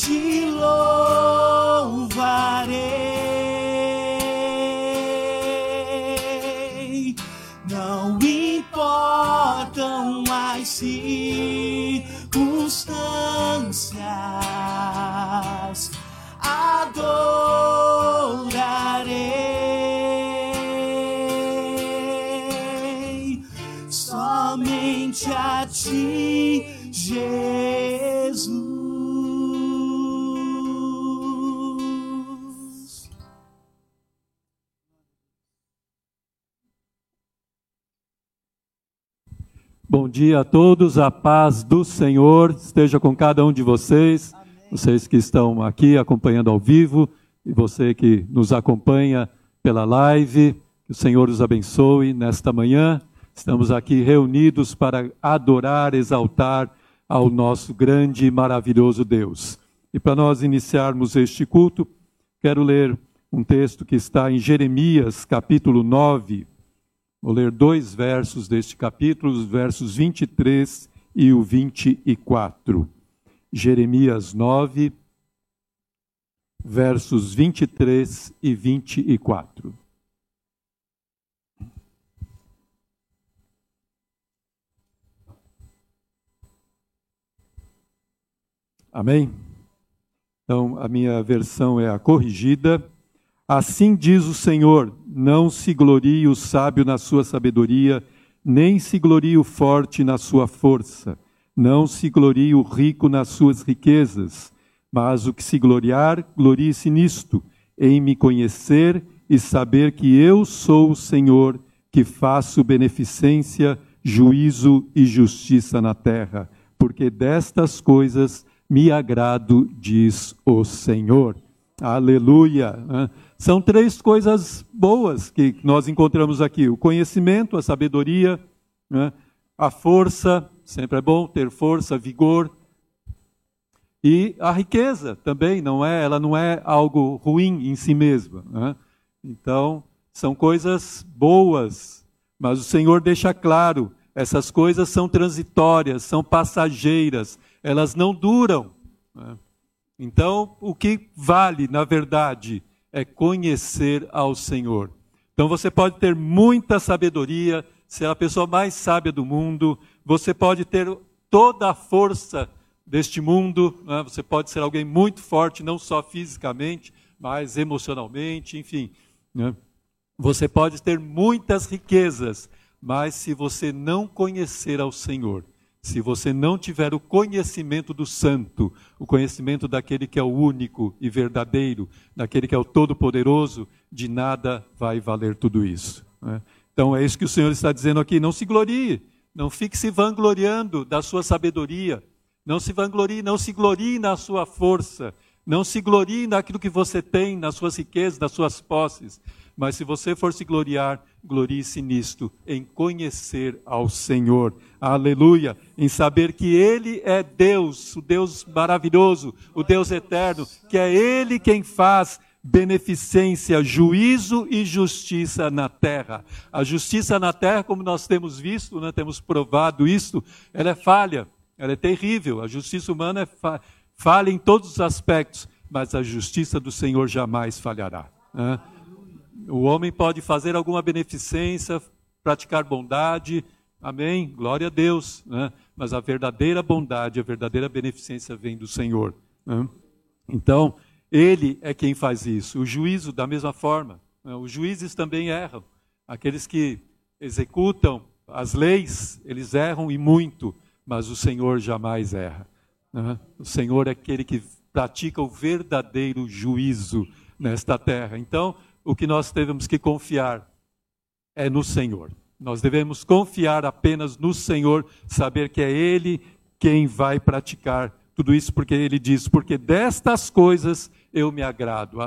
te louvarei. Dia a todos, a paz do Senhor esteja com cada um de vocês, vocês que estão aqui acompanhando ao vivo e você que nos acompanha pela live, que o Senhor os abençoe nesta manhã. Estamos aqui reunidos para adorar, exaltar ao nosso grande e maravilhoso Deus. E para nós iniciarmos este culto, quero ler um texto que está em Jeremias, capítulo 9. Vou ler dois versos deste capítulo, os versos 23 e o 24. Jeremias 9, versos 23 e 24. Amém? Então, a minha versão é a corrigida. Assim diz o Senhor: não se glorie o sábio na sua sabedoria, nem se glorie o forte na sua força, não se glorie o rico nas suas riquezas, mas o que se gloriar, glorie-se nisto, em me conhecer e saber que eu sou o Senhor, que faço beneficência, juízo e justiça na terra, porque destas coisas me agrado, diz o Senhor. Aleluia. né? São três coisas boas que nós encontramos aqui: o conhecimento, a sabedoria, né? a força, sempre é bom ter força, vigor, e a riqueza também não é, ela não é algo ruim em si mesma. né? Então, são coisas boas, mas o Senhor deixa claro: essas coisas são transitórias, são passageiras, elas não duram. né? Então, o que vale, na verdade, é conhecer ao Senhor. Então, você pode ter muita sabedoria, ser a pessoa mais sábia do mundo, você pode ter toda a força deste mundo, né? você pode ser alguém muito forte, não só fisicamente, mas emocionalmente, enfim. né? Você pode ter muitas riquezas, mas se você não conhecer ao Senhor, se você não tiver o conhecimento do Santo, o conhecimento daquele que é o único e verdadeiro, daquele que é o Todo-Poderoso, de nada vai valer tudo isso. né? Então é isso que o Senhor está dizendo aqui. Não se glorie, não fique se vangloriando da sua sabedoria, não se vanglorie, não se glorie na sua força, não se glorie naquilo que você tem, nas suas riquezas, nas suas posses. Mas se você for se gloriar, glorie-se nisto, em conhecer ao Senhor. Aleluia! Em saber que Ele é Deus, o Deus maravilhoso, o Deus eterno, que é Ele quem faz beneficência, juízo e justiça na terra. A justiça na terra, como nós temos visto, né, temos provado isso, ela é falha, ela é terrível. A justiça humana é fa falha em todos os aspectos, mas a justiça do Senhor jamais falhará. né? O homem pode fazer alguma beneficência, praticar bondade, amém? Glória a Deus. né? Mas a verdadeira bondade, a verdadeira beneficência vem do Senhor. né? Então, Ele é quem faz isso. O juízo, da mesma forma. né? Os juízes também erram. Aqueles que executam as leis, eles erram e muito, mas o Senhor jamais erra. né? O Senhor é aquele que pratica o verdadeiro juízo nesta terra. Então, o que nós devemos que confiar é no Senhor. Nós devemos confiar apenas no Senhor, saber que é Ele quem vai praticar tudo isso, porque Ele diz: porque destas coisas eu me agrado.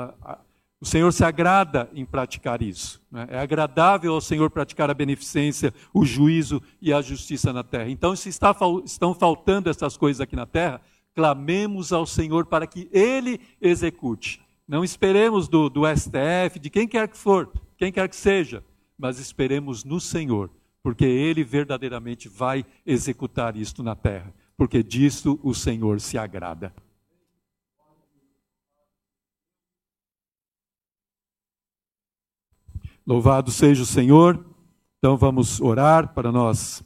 O Senhor se agrada em praticar isso. né? É agradável ao Senhor praticar a beneficência, o juízo e a justiça na terra. Então, se está estão faltando essas coisas aqui na terra, clamemos ao Senhor para que Ele execute. Não esperemos do, do STF, de quem quer que for, quem quer que seja, mas esperemos no Senhor, porque Ele verdadeiramente vai executar isto na terra, porque disto o Senhor se agrada. Louvado seja o Senhor. Então vamos orar para nós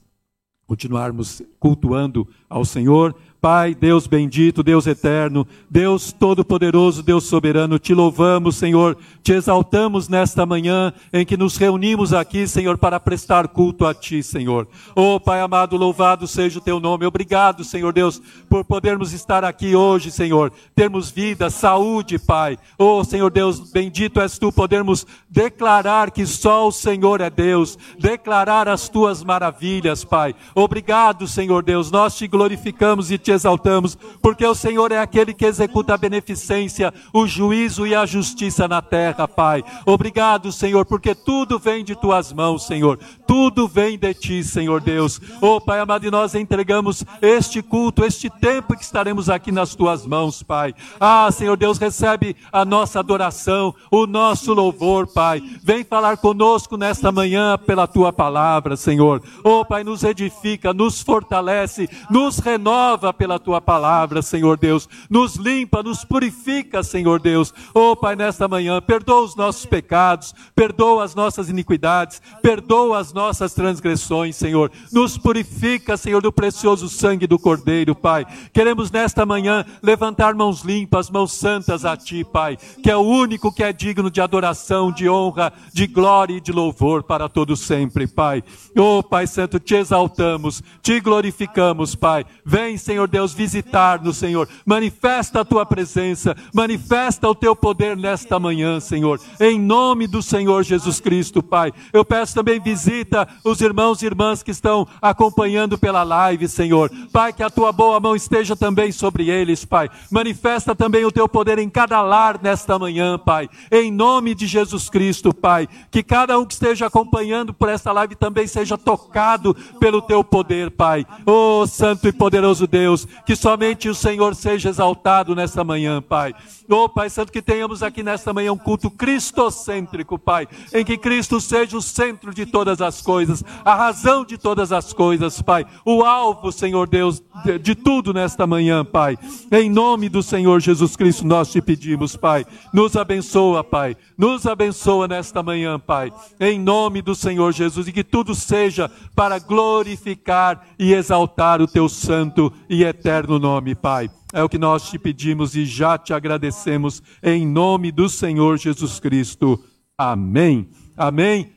continuarmos cultuando ao Senhor. Pai, Deus bendito, Deus eterno, Deus todo-poderoso, Deus soberano, te louvamos, Senhor, te exaltamos nesta manhã em que nos reunimos aqui, Senhor, para prestar culto a Ti, Senhor. Oh, Pai amado, louvado seja o Teu nome. Obrigado, Senhor Deus, por podermos estar aqui hoje, Senhor, termos vida, saúde, Pai. Oh, Senhor Deus, bendito és Tu, podermos declarar que só o Senhor é Deus, declarar as Tuas maravilhas, Pai. Obrigado, Senhor Deus, nós te glorificamos e te exaltamos, porque o Senhor é aquele que executa a beneficência, o juízo e a justiça na terra, Pai. Obrigado, Senhor, porque tudo vem de tuas mãos, Senhor. Tudo vem de ti, Senhor Deus. Oh, Pai amado, e nós entregamos este culto, este tempo que estaremos aqui nas tuas mãos, Pai. Ah, Senhor Deus, recebe a nossa adoração, o nosso louvor, Pai. Vem falar conosco nesta manhã pela tua palavra, Senhor. Oh, Pai, nos edifica, nos fortalece, nos renova pela tua palavra, Senhor Deus. Nos limpa, nos purifica, Senhor Deus. Oh, Pai, nesta manhã, perdoa os nossos pecados, perdoa as nossas iniquidades, perdoa as nossas transgressões, Senhor. Nos purifica, Senhor, do precioso sangue do Cordeiro, Pai. Queremos nesta manhã levantar mãos limpas, mãos santas a Ti, Pai, que é o único que é digno de adoração, de honra, de glória e de louvor para todos sempre, Pai. Oh, Pai Santo, te exaltamos, te glorificamos, Pai. Vem, Senhor Deus Deus, visitar-nos, Senhor. Manifesta a tua presença, manifesta o teu poder nesta manhã, Senhor. Em nome do Senhor Jesus Cristo, Pai. Eu peço também visita os irmãos e irmãs que estão acompanhando pela live, Senhor. Pai, que a tua boa mão esteja também sobre eles, Pai. Manifesta também o teu poder em cada lar nesta manhã, Pai. Em nome de Jesus Cristo, Pai. Que cada um que esteja acompanhando por esta live também seja tocado pelo teu poder, Pai. Oh, Santo e poderoso Deus, que somente o Senhor seja exaltado nesta manhã, Pai. Oh, Pai Santo, que tenhamos aqui nesta manhã um culto cristocêntrico, Pai, em que Cristo seja o centro de todas as coisas, a razão de todas as coisas, Pai, o alvo, Senhor Deus, de, de tudo nesta manhã, Pai. Em nome do Senhor Jesus Cristo, nós te pedimos, Pai, nos abençoa, Pai, nos abençoa nesta manhã, Pai, em nome do Senhor Jesus, e que tudo seja para glorificar e exaltar o teu santo e eterno nome, Pai. É o que nós te pedimos e já te agradecemos em nome do Senhor Jesus Cristo. Amém. Amém.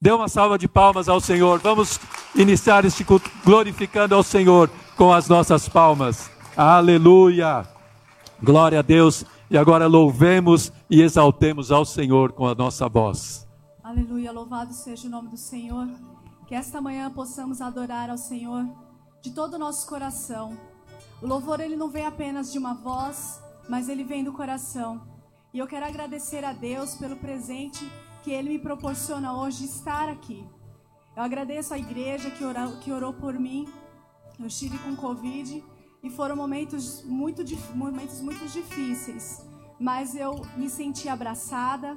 Dê uma salva de palmas ao Senhor. Vamos iniciar este culto glorificando ao Senhor com as nossas palmas. Aleluia. Glória a Deus. E agora louvemos e exaltemos ao Senhor com a nossa voz. Aleluia. Louvado seja o nome do Senhor. Que esta manhã possamos adorar ao Senhor de todo o nosso coração. O louvor ele não vem apenas de uma voz, mas ele vem do coração. E eu quero agradecer a Deus pelo presente que ele me proporciona hoje estar aqui. Eu agradeço à igreja que orou, que orou por mim. Eu estive com Covid e foram momentos muito, momentos muito difíceis, mas eu me senti abraçada,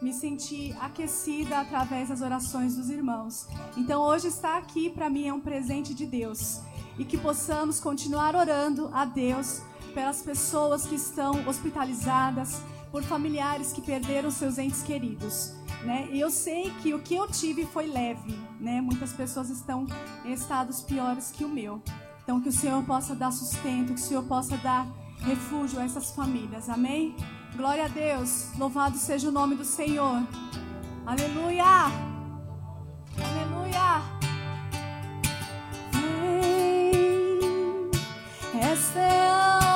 me senti aquecida através das orações dos irmãos. Então hoje estar aqui para mim é um presente de Deus e que possamos continuar orando a Deus pelas pessoas que estão hospitalizadas, por familiares que perderam seus entes queridos. Né? E eu sei que o que eu tive foi leve, né? Muitas pessoas estão em estados piores que o meu. Então que o Senhor possa dar sustento, que o Senhor possa dar refúgio a essas famílias. Amém? Glória a Deus. Louvado seja o nome do Senhor. Aleluia! Aleluia! Esta é a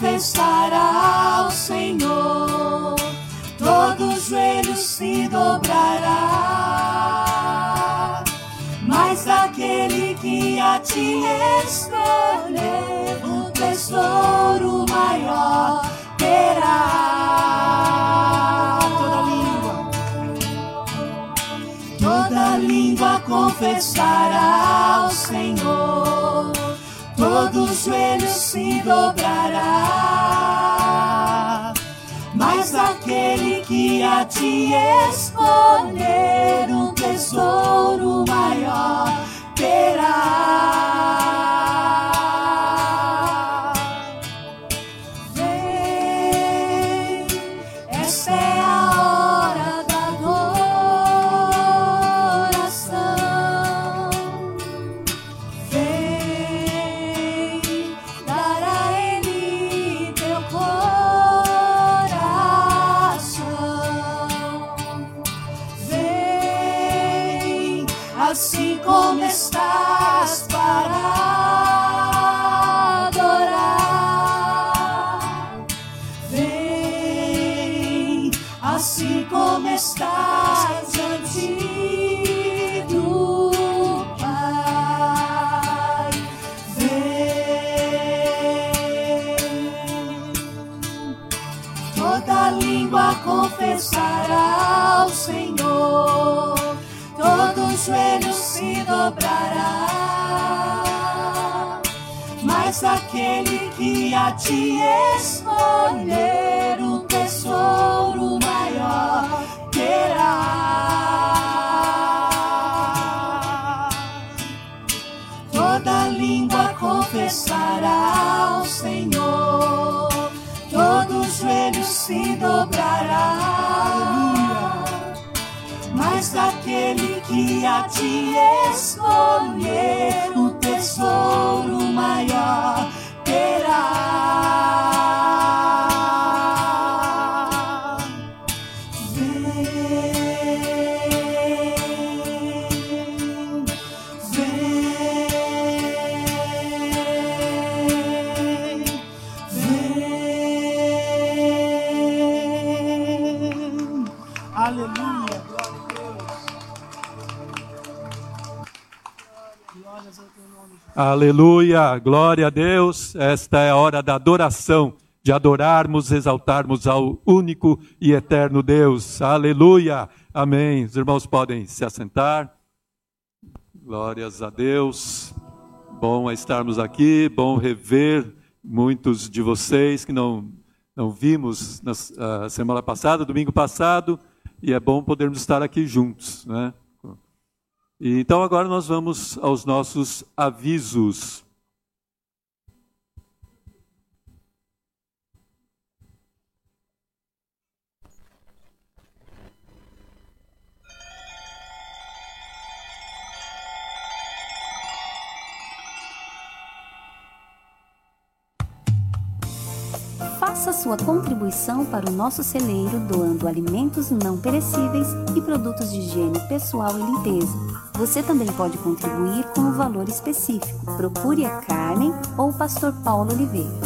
Confessará ao Senhor, todo joelho se dobrará. Mas aquele que a ti escolher, um tesouro maior terá. Toda língua, toda língua confessará ao Senhor todo joelho se dobrará. Mas aquele que a ti escolher, um tesouro maior terá. Joelho se dobrará. Mas aquele que a ti escolher, um tesouro maior terá. Toda língua confessará ao Senhor, todo joelho se dobrará. Mas aquele que a ti escolher, um tesouro maior terá. Aleluia, glória a Deus. Esta é a hora da adoração, de adorarmos, exaltarmos ao único e eterno Deus. Aleluia, amém. Os irmãos podem se assentar. Glórias a Deus. Bom estarmos aqui, bom rever muitos de vocês que não, não vimos na ah, semana passada, domingo passado, e é bom podermos estar aqui juntos, né? Então agora nós vamos aos nossos avisos. Faça sua contribuição para o nosso celeiro doando alimentos não perecíveis e produtos de higiene pessoal e limpeza. Você também pode contribuir com um valor específico. Procure a Carmen ou o pastor Paulo Oliveira.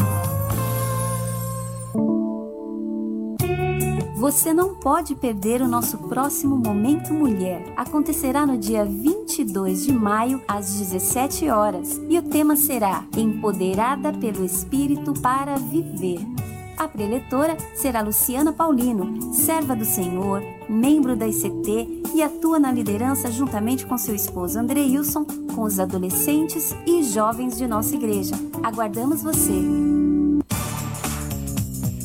Você não pode perder o nosso próximo Momento Mulher. Acontecerá no dia 22 de maio, às 17 horas, e o tema será Empoderada pelo Espírito para Viver. A preletora será Luciana Paulino, serva do Senhor, membro da ICT e atua na liderança juntamente com seu esposo Andreilson, com os adolescentes e jovens de nossa igreja. Aguardamos você!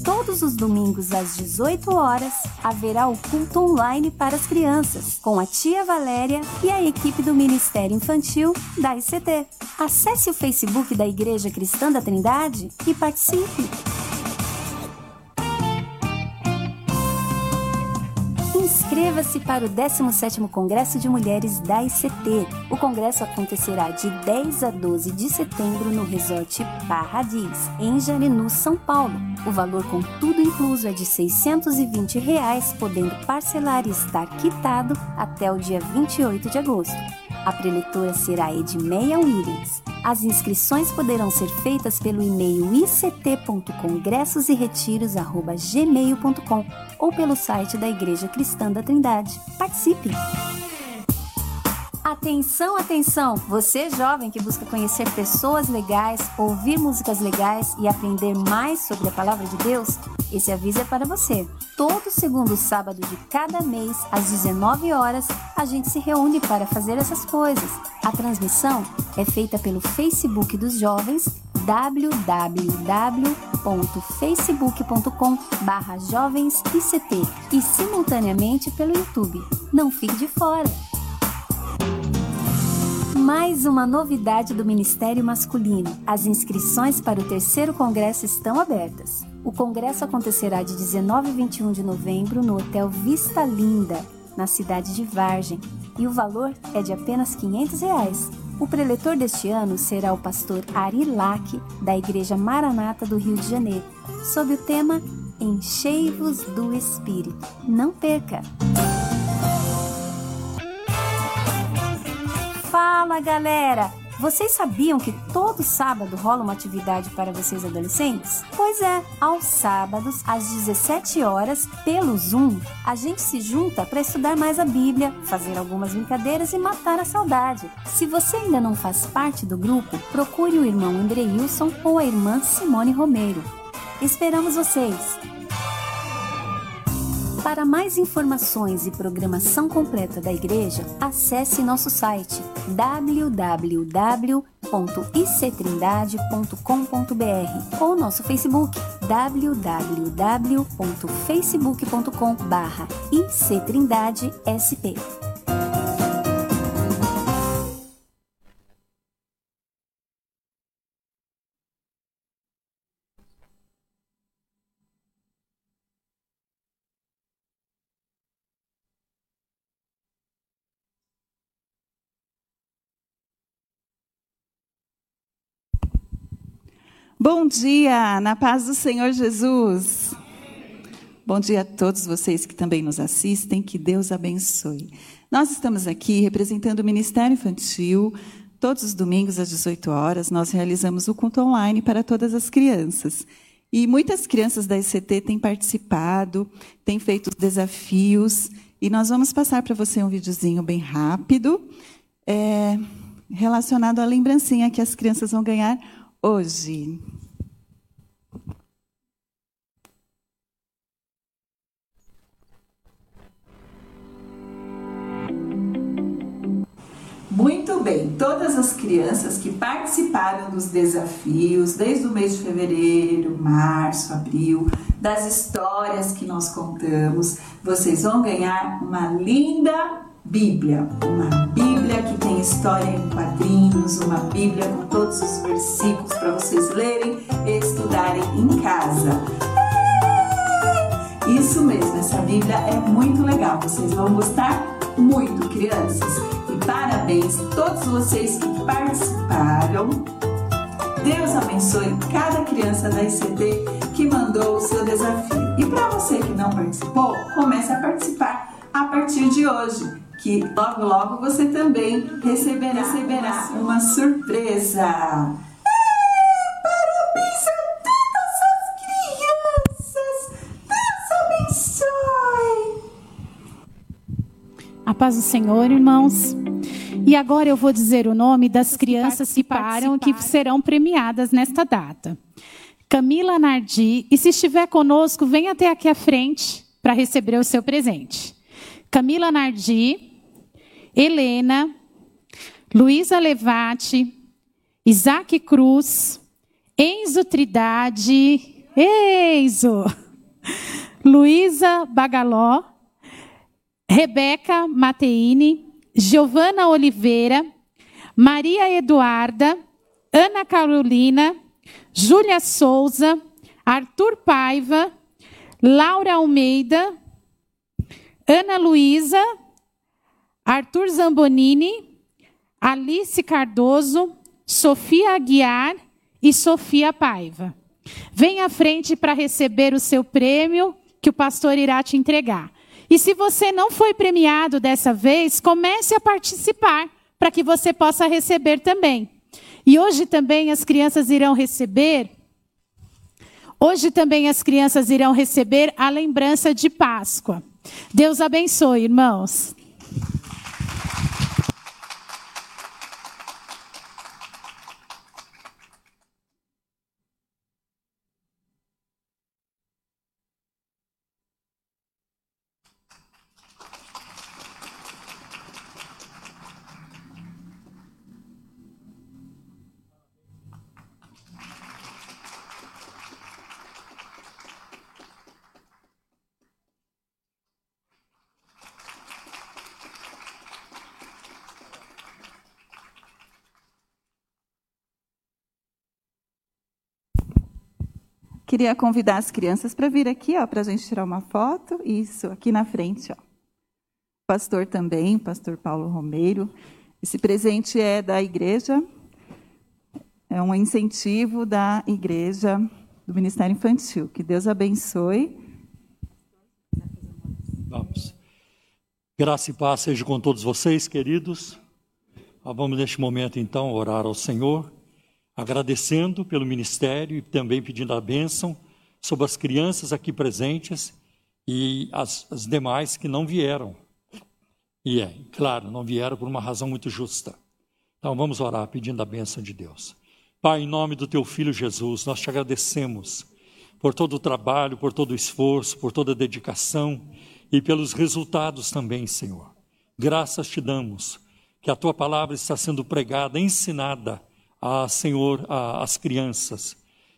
Todos os domingos às 18 horas haverá o culto online para as crianças, com a tia Valéria e a equipe do Ministério Infantil da ICT. Acesse o Facebook da Igreja Cristã da Trindade e participe. Inscreva-se para o 17º Congresso de Mulheres da ICT. O congresso acontecerá de 10 a 12 de setembro no Resort Paradis, em Jarinu, São Paulo. O valor com tudo incluso é de 620 reais, podendo parcelar e estar quitado até o dia 28 de agosto. A preletora será Edmeia Williams. As inscrições poderão ser feitas pelo e-mail ict.congressoseretiros@gmail.com ou pelo site da Igreja Cristã da Trindade. Participe! Atenção, atenção! Você jovem que busca conhecer pessoas legais, ouvir músicas legais e aprender mais sobre a palavra de Deus, esse aviso é para você. Todo segundo sábado de cada mês, às 19 horas, a gente se reúne para fazer essas coisas. A transmissão é feita pelo Facebook dos jovens www.facebook.com barra jovensICT e simultaneamente pelo YouTube. Não fique de fora! Mais uma novidade do Ministério Masculino. As inscrições para o terceiro congresso estão abertas. O congresso acontecerá de 19 e 21 de novembro no Hotel Vista Linda, na cidade de Vargem, e o valor é de apenas 500 reais. O preletor deste ano será o pastor Ari Lack, da Igreja Maranata do Rio de Janeiro, sob o tema Enchei-vos do Espírito. Não perca! Fala galera! Vocês sabiam que todo sábado rola uma atividade para vocês adolescentes? Pois é, aos sábados, às 17 horas, pelo Zoom, a gente se junta para estudar mais a Bíblia, fazer algumas brincadeiras e matar a saudade. Se você ainda não faz parte do grupo, procure o irmão Andreilson ou a irmã Simone Romero. Esperamos vocês! Para mais informações e programação completa da igreja, acesse nosso site www.ictrindade.com.br ou nosso Facebook www.facebook.com/ictrindadesp. Bom dia, na paz do Senhor Jesus. Bom dia a todos vocês que também nos assistem, que Deus abençoe. Nós estamos aqui representando o Ministério Infantil. Todos os domingos às 18 horas nós realizamos o culto online para todas as crianças. E muitas crianças da ICT têm participado, têm feito desafios, e nós vamos passar para você um videozinho bem rápido, é, relacionado à lembrancinha que as crianças vão ganhar hoje. Muito bem, todas as crianças que participaram dos desafios, desde o mês de fevereiro, março, abril, das histórias que nós contamos, vocês vão ganhar uma linda Bíblia, uma Bíblia que tem história em quadrinhos, uma Bíblia com todos os versículos para vocês lerem e estudarem em casa. Isso mesmo, essa Bíblia é muito legal, vocês vão gostar muito, crianças. E parabéns a todos vocês que participaram. Deus abençoe cada criança da ICT que mandou o seu desafio. E para você que não participou, comece a participar a partir de hoje que logo logo você também receberá, receberá uma surpresa. parabéns a todas as crianças! Deus abençoe! A paz do Senhor, irmãos. E agora eu vou dizer o nome das crianças que param que serão premiadas nesta data. Camila Nardi, e se estiver conosco, venha até aqui à frente para receber o seu presente. Camila Nardi, Helena, Luísa Levati, Isaac Cruz, Enzo Tridade, Enzo, Luísa Bagaló, Rebeca Mateini, Giovana Oliveira, Maria Eduarda, Ana Carolina, Júlia Souza, Arthur Paiva, Laura Almeida, Ana Luísa, Arthur Zambonini, Alice Cardoso, Sofia Aguiar e Sofia Paiva. Venha à frente para receber o seu prêmio que o pastor irá te entregar. E se você não foi premiado dessa vez, comece a participar para que você possa receber também. E hoje também as crianças irão receber Hoje também as crianças irão receber a lembrança de Páscoa. Deus abençoe, irmãos. Queria convidar as crianças para vir aqui, ó, para a gente tirar uma foto. Isso, aqui na frente, ó. Pastor também, pastor Paulo Romeiro. Esse presente é da igreja, é um incentivo da igreja do Ministério Infantil. Que Deus abençoe. Vamos. Graça e paz seja com todos vocês, queridos. Vamos neste momento então orar ao Senhor, agradecendo pelo ministério e também pedindo a bênção sobre as crianças aqui presentes e as, as demais que não vieram. E é, claro, não vieram por uma razão muito justa. Então vamos orar pedindo a bênção de Deus. Pai, em nome do teu filho Jesus, nós te agradecemos por todo o trabalho, por todo o esforço, por toda a dedicação e pelos resultados também, Senhor. Graças te damos que a tua palavra está sendo pregada, ensinada a Senhor, a- às crianças,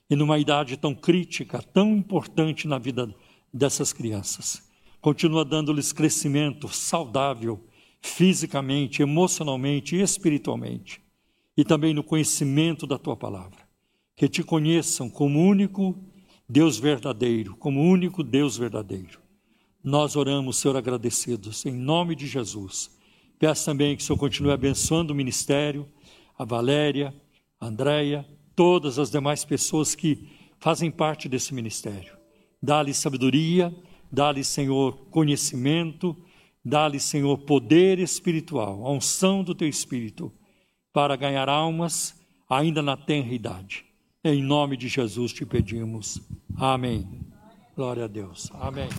e numa idade tão crítica, tão importante na vida dessas crianças. Continua dando-lhes crescimento saudável, fisicamente, emocionalmente e espiritualmente, e também no conhecimento da tua palavra. Que te conheçam como único Deus verdadeiro, como único Deus verdadeiro. Nós oramos, Senhor, agradecidos, em nome de Jesus. Peço também que o Senhor continue abençoando o ministério, a Valéria, Andréia, todas as demais pessoas que fazem parte desse ministério. Dá-lhe sabedoria, dá-lhe, Senhor, conhecimento, dá-lhe, Senhor, poder espiritual, a unção do teu espírito, para ganhar almas ainda na tenra idade. Em nome de Jesus te pedimos. Amém. Glória a Deus. Amém.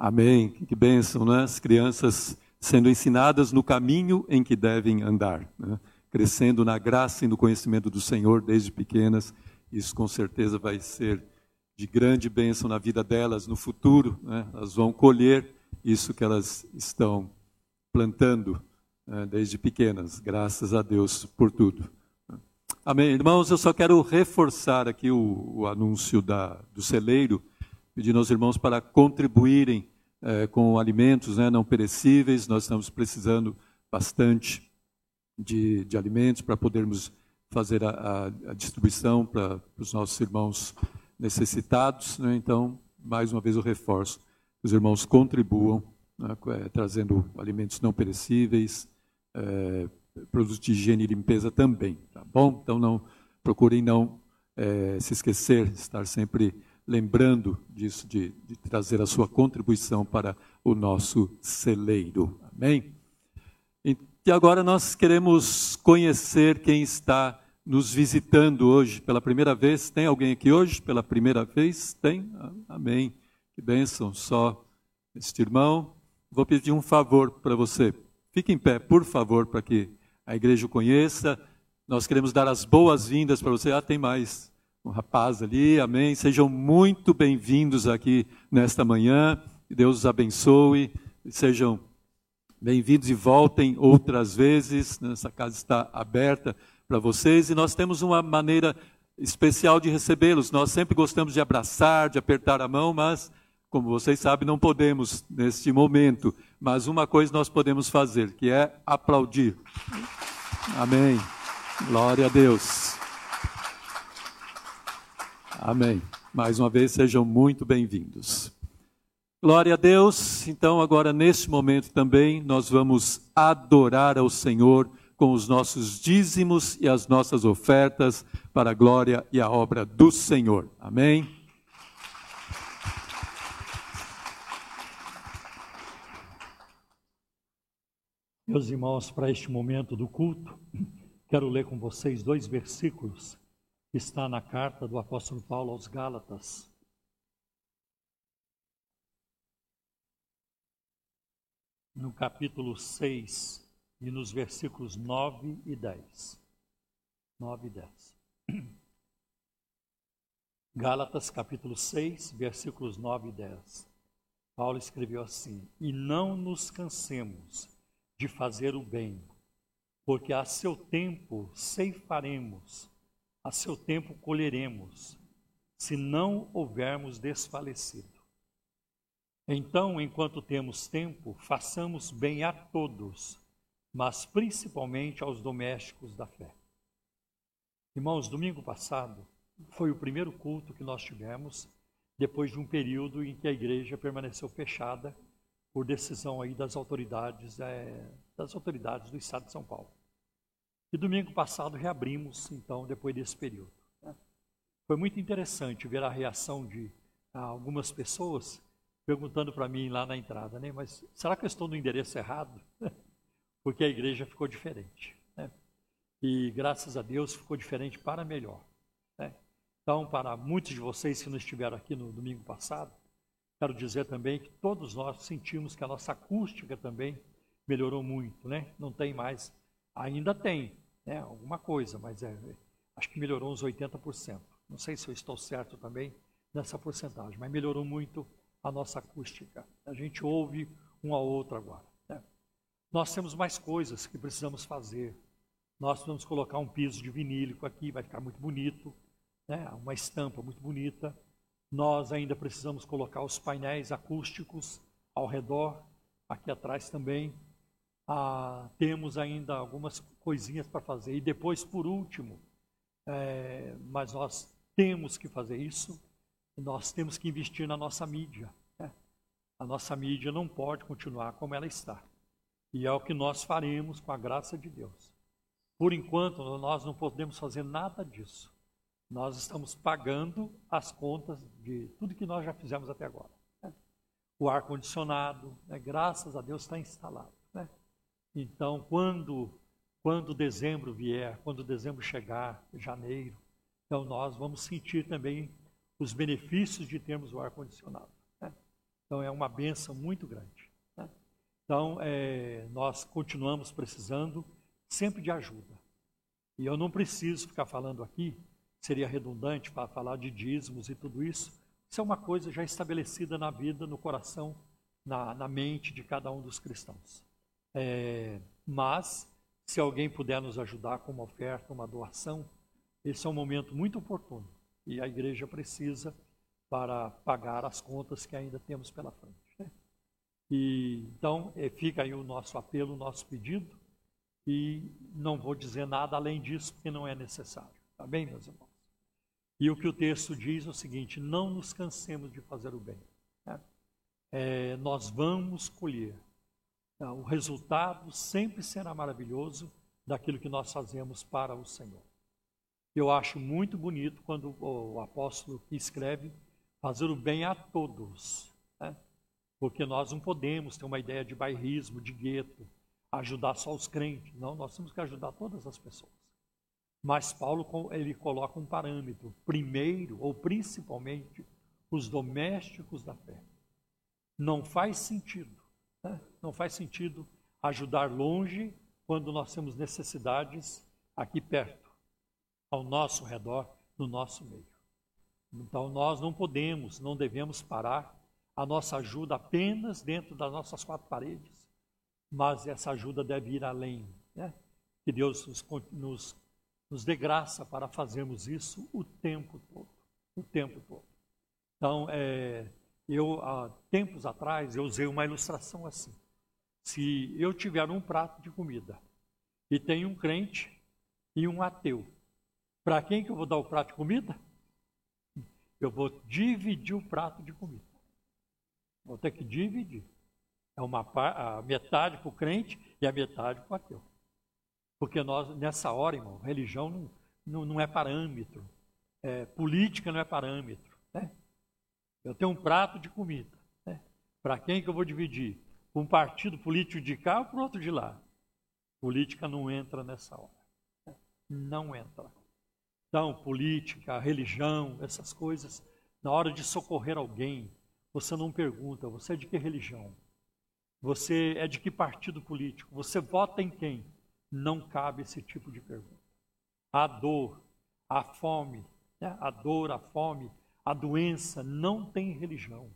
Amém. Que bênção, né? As crianças sendo ensinadas no caminho em que devem andar, né? crescendo na graça e no conhecimento do Senhor desde pequenas. Isso com certeza vai ser de grande bênção na vida delas no futuro. Né? Elas vão colher isso que elas estão plantando né, desde pequenas. Graças a Deus por tudo. Amém. Irmãos, eu só quero reforçar aqui o, o anúncio da, do celeiro, pedindo aos irmãos para contribuírem eh, com alimentos né, não perecíveis. Nós estamos precisando bastante de, de alimentos para podermos fazer a, a, distribuição para os nossos irmãos necessitados. Né? Então, mais uma vez eu reforço, os irmãos contribuam, né, eh, trazendo alimentos não perecíveis, eh, produtos de higiene e limpeza também, tá bom? Então não procurem não eh, se esquecer, estar sempre lembrando disso, de, de trazer a sua contribuição para o nosso celeiro, amém? E agora nós queremos conhecer quem está nos visitando hoje pela primeira vez. Tem alguém aqui hoje pela primeira vez? Tem? Ah, Amém. Que bênção. Só este irmão. Vou pedir um favor para você. Fique em pé, por favor, para que a igreja o conheça. Nós queremos dar as boas-vindas para você. Ah, tem mais um rapaz ali. Amém. Sejam muito bem-vindos aqui nesta manhã. Deus os abençoe. Sejam Bem-vindos e voltem outras vezes. Essa casa está aberta para vocês e nós temos uma maneira especial de recebê-los. Nós sempre gostamos de abraçar, de apertar a mão, mas, como vocês sabem, não podemos neste momento. Mas uma coisa nós podemos fazer, que é aplaudir. Amém. Glória a Deus. Amém. Mais uma vez, sejam muito bem-vindos. Glória a Deus. Então, agora neste momento também, nós vamos adorar ao Senhor com os nossos dízimos e as nossas ofertas para a glória e a obra do Senhor. Amém. Meus irmãos, para este momento do culto, quero ler com vocês dois versículos que está na carta do apóstolo Paulo aos Gálatas. No capítulo 6 e nos versículos 9 e 10. 9 e 10. Gálatas capítulo 6, versículos 9 e 10. Paulo escreveu assim: E não nos cansemos de fazer o bem, porque a seu tempo ceifaremos, a seu tempo colheremos, se não houvermos desfalecido. Então, enquanto temos tempo, façamos bem a todos, mas principalmente aos domésticos da fé. Irmãos, domingo passado foi o primeiro culto que nós tivemos depois de um período em que a igreja permaneceu fechada por decisão aí das autoridades é, das autoridades do Estado de São Paulo. E domingo passado reabrimos, então, depois desse período. Foi muito interessante ver a reação de ah, algumas pessoas perguntando para mim lá na entrada, né? Mas será que eu estou no endereço errado? Porque a igreja ficou diferente. Né? E graças a Deus ficou diferente para melhor. Né? Então, para muitos de vocês que não estiveram aqui no domingo passado, quero dizer também que todos nós sentimos que a nossa acústica também melhorou muito, né? Não tem mais, ainda tem, né? Alguma coisa, mas é, acho que melhorou uns 80%. Não sei se eu estou certo também nessa porcentagem, mas melhorou muito a nossa acústica. A gente ouve um ao outro agora. Né? Nós temos mais coisas que precisamos fazer. Nós vamos colocar um piso de vinílico aqui, vai ficar muito bonito né, uma estampa muito bonita. Nós ainda precisamos colocar os painéis acústicos ao redor, aqui atrás também. Ah, temos ainda algumas coisinhas para fazer. E depois, por último, é, mas nós temos que fazer isso, nós temos que investir na nossa mídia. Né? A nossa mídia não pode continuar como ela está. E é o que nós faremos com a graça de Deus. Por enquanto, nós não podemos fazer nada disso nós estamos pagando as contas de tudo que nós já fizemos até agora. Né? O ar-condicionado, né? graças a Deus, está instalado. Então, quando, quando dezembro vier, quando dezembro chegar, janeiro, então nós vamos sentir também os benefícios de termos o ar-condicionado. Né? Então, é uma benção muito grande. Né? Então, é, nós continuamos precisando sempre de ajuda. E eu não preciso ficar falando aqui seria redundante para falar de dízimos e tudo isso. Isso é uma coisa já estabelecida na vida, no coração, na, na mente de cada um dos cristãos. É, mas, se alguém puder nos ajudar com uma oferta, uma doação, esse é um momento muito oportuno e a igreja precisa para pagar as contas que ainda temos pela frente. Né? E, então, é, fica aí o nosso apelo, o nosso pedido, e não vou dizer nada além disso, porque não é necessário. Tá bem, meus irmãos? E o que o texto diz é o seguinte: não nos cansemos de fazer o bem. Né? É, nós vamos colher. Tá? O resultado sempre será maravilhoso daquilo que nós fazemos para o Senhor. Eu acho muito bonito quando o apóstolo escreve fazer o bem a todos. Né? Porque nós não podemos ter uma ideia de bairrismo, de gueto, ajudar só os crentes. Não, nós temos que ajudar todas as pessoas. Mas Paulo ele coloca um parâmetro, primeiro ou principalmente os domésticos da fé. Não faz sentido, né? Não faz sentido ajudar longe quando nós temos necessidades aqui perto, ao nosso redor, no nosso meio. Então nós não podemos, não devemos parar a nossa ajuda apenas dentro das nossas quatro paredes, mas essa ajuda deve ir além. Né? Que Deus nos, nos nos dê graça para fazermos isso o tempo todo. O tempo todo. Então, é, eu, há tempos atrás, eu usei uma ilustração assim. Se eu tiver um prato de comida e tem um crente e um ateu, para quem que eu vou dar o prato de comida? Eu vou dividir o prato de comida. Vou ter que dividir. É uma a metade para o crente e a metade para o ateu. Porque nós, nessa hora, irmão, religião não, não, não é parâmetro. É, política não é parâmetro. Né? Eu tenho um prato de comida. Né? Para quem que eu vou dividir? Um partido político de cá ou para outro de lá? Política não entra nessa hora. Não entra. Então, política, religião, essas coisas, na hora de socorrer alguém, você não pergunta, você é de que religião? Você é de que partido político? Você vota em quem? não cabe esse tipo de pergunta. A dor, a fome, né? a dor, a fome, a doença não tem religião.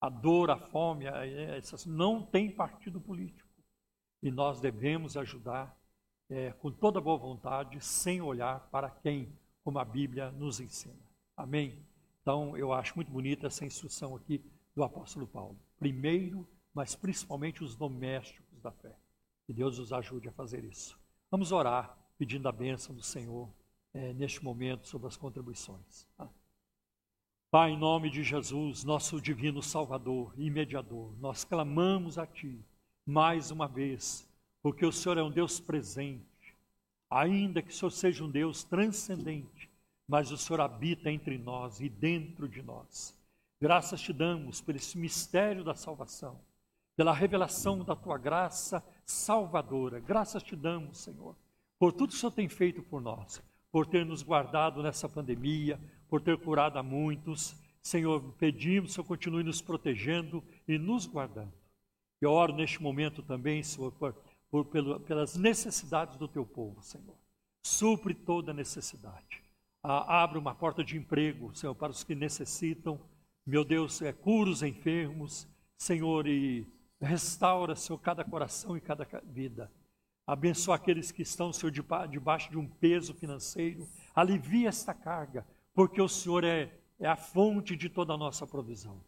A dor, a fome, essas não tem partido político. E nós devemos ajudar é, com toda boa vontade, sem olhar para quem, como a Bíblia nos ensina. Amém? Então, eu acho muito bonita essa instrução aqui do apóstolo Paulo. Primeiro, mas principalmente os domésticos da fé. Que Deus nos ajude a fazer isso. Vamos orar pedindo a bênção do Senhor é, neste momento sobre as contribuições. Tá? Pai, em nome de Jesus, nosso divino Salvador e mediador, nós clamamos a Ti mais uma vez, porque o Senhor é um Deus presente, ainda que o Senhor seja um Deus transcendente, mas o Senhor habita entre nós e dentro de nós. Graças te damos por esse mistério da salvação, pela revelação da tua graça salvadora. Graças te damos, Senhor, por tudo que o Senhor tem feito por nós, por ter nos guardado nessa pandemia, por ter curado a muitos. Senhor, pedimos, Senhor, continue nos protegendo e nos guardando. Eu oro neste momento também, Senhor, por, por, pelo, pelas necessidades do teu povo, Senhor. Supre toda necessidade. Ah, abre uma porta de emprego, Senhor, para os que necessitam. Meu Deus, é, cura os enfermos, Senhor, e restaura, Senhor, cada coração e cada vida. Abençoa aqueles que estão, Senhor, debaixo de um peso financeiro. Alivia esta carga porque o Senhor é, é a fonte de toda a nossa provisão.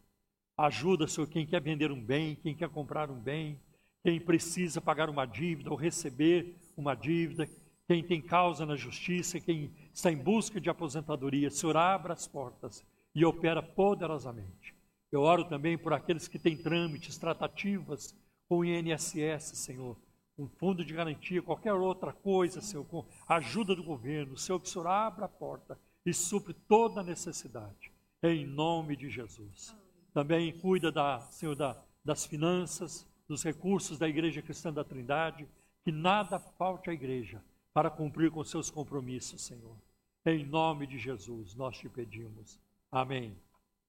Ajuda, Senhor, quem quer vender um bem, quem quer comprar um bem, quem precisa pagar uma dívida ou receber uma dívida, quem tem causa na justiça, quem está em busca de aposentadoria. Senhor, abra as portas e opera poderosamente. Eu oro também por aqueles que têm trâmites, tratativas com o INSS, Senhor, um fundo de garantia, qualquer outra coisa, Senhor, com a ajuda do governo. Senhor, que o Senhor abra a porta e supre toda necessidade, em nome de Jesus. Também cuida da, Senhor, da, das finanças, dos recursos da Igreja Cristã da Trindade, que nada falte à igreja para cumprir com seus compromissos, Senhor. Em nome de Jesus, nós te pedimos. Amém.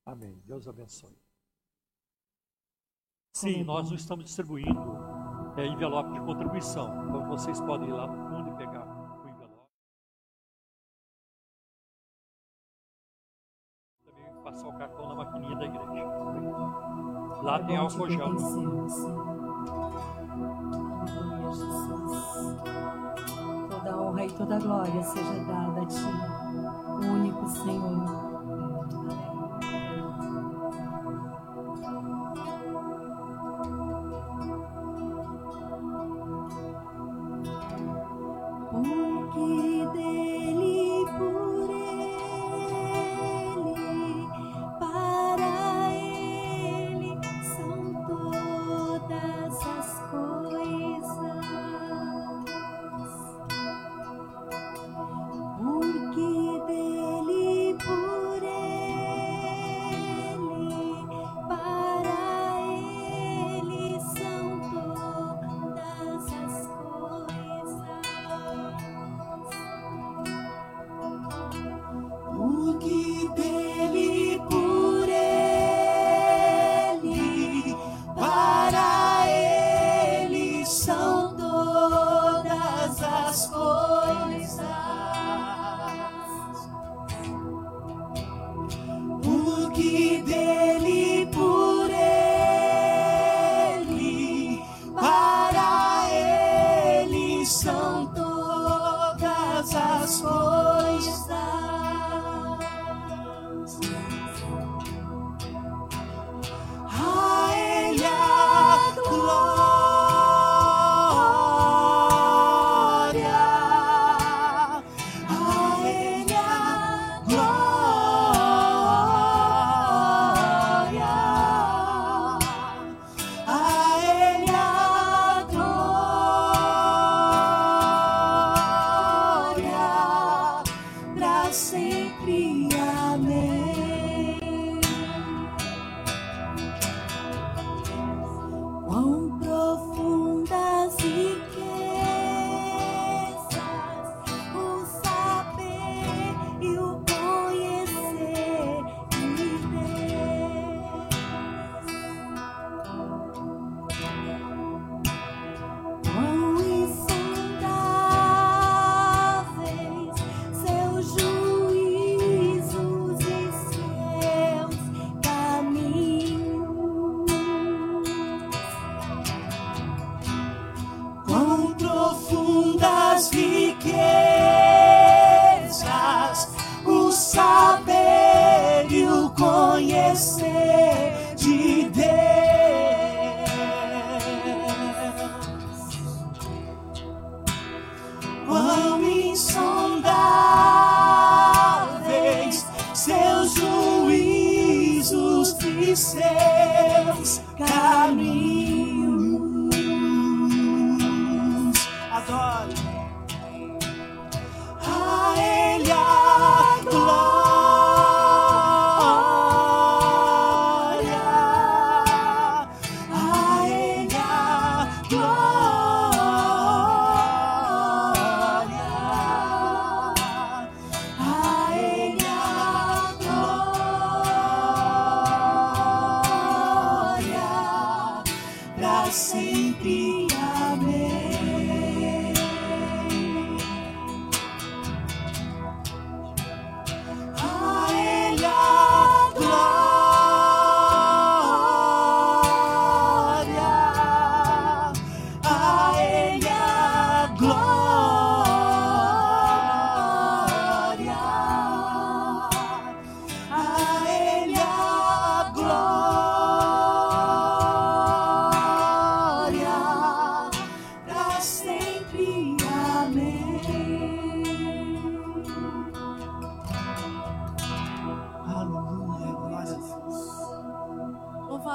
Amém. Deus abençoe. Sim, nós não estamos distribuindo é, envelope de contribuição. Então vocês podem ir lá passar o cartão na maquininha da igreja. Lá tem Jesus. Toda honra e toda glória seja dada a Ti, o único Senhor.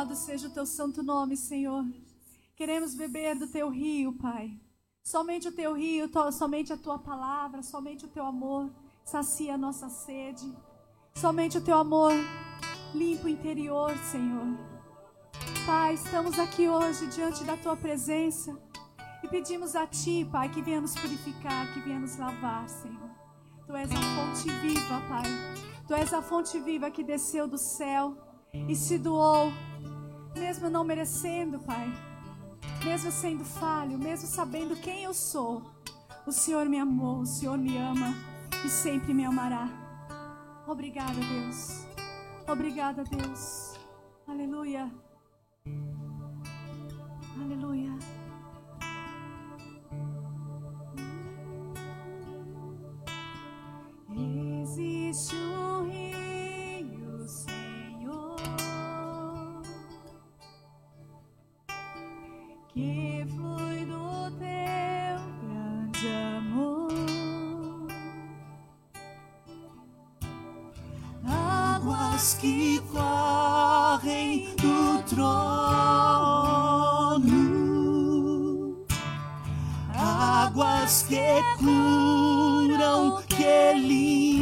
Louvado seja o teu santo nome, Senhor. Queremos beber do teu rio, Pai. Somente o teu rio, somente a tua palavra, somente o teu amor sacia a nossa sede. Somente o teu amor limpa o interior, Senhor. Pai, estamos aqui hoje diante da tua presença e pedimos a ti, Pai, que venha nos purificar, que venha nos lavar, Senhor. Tu és a fonte viva, Pai. Tu és a fonte viva que desceu do céu e se doou, mesmo não merecendo, Pai. Mesmo sendo falho, mesmo sabendo quem eu sou. O Senhor me amou, o Senhor me ama e sempre me amará. Obrigada, Deus. Obrigada, Deus. Aleluia. Aleluia. Existe um rio, que flui do teu grande amor. águas que correm do trono, águas que curam, que limpam.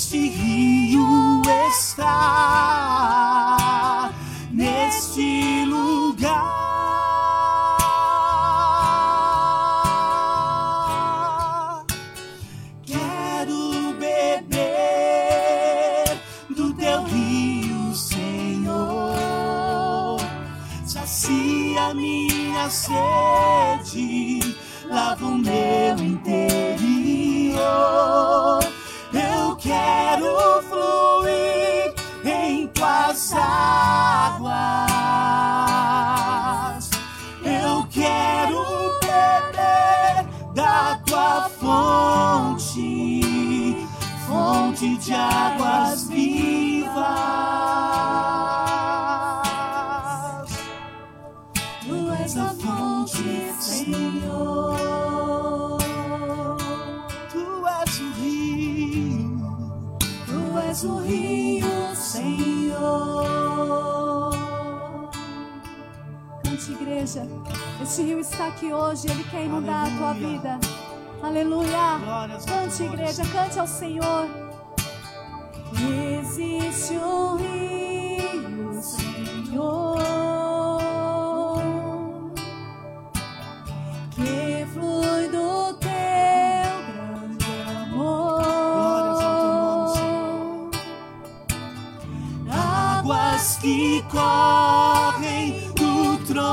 Este rio está neste lugar. Quero beber do teu rio, Senhor. Sacia minha sede, lava meu interior. Quero fluir em tuas águas. Eu quero beber da tua fonte, fonte de águas vivas. Tu és a fonte, Senhor. És o rio, Senhor. Cante, igreja. Este rio está aqui hoje, ele quer inundar a tua Aleluia. vida. Aleluia. Glórias Cante, igreja, cante ao Senhor. Existe um rio, correm do trono,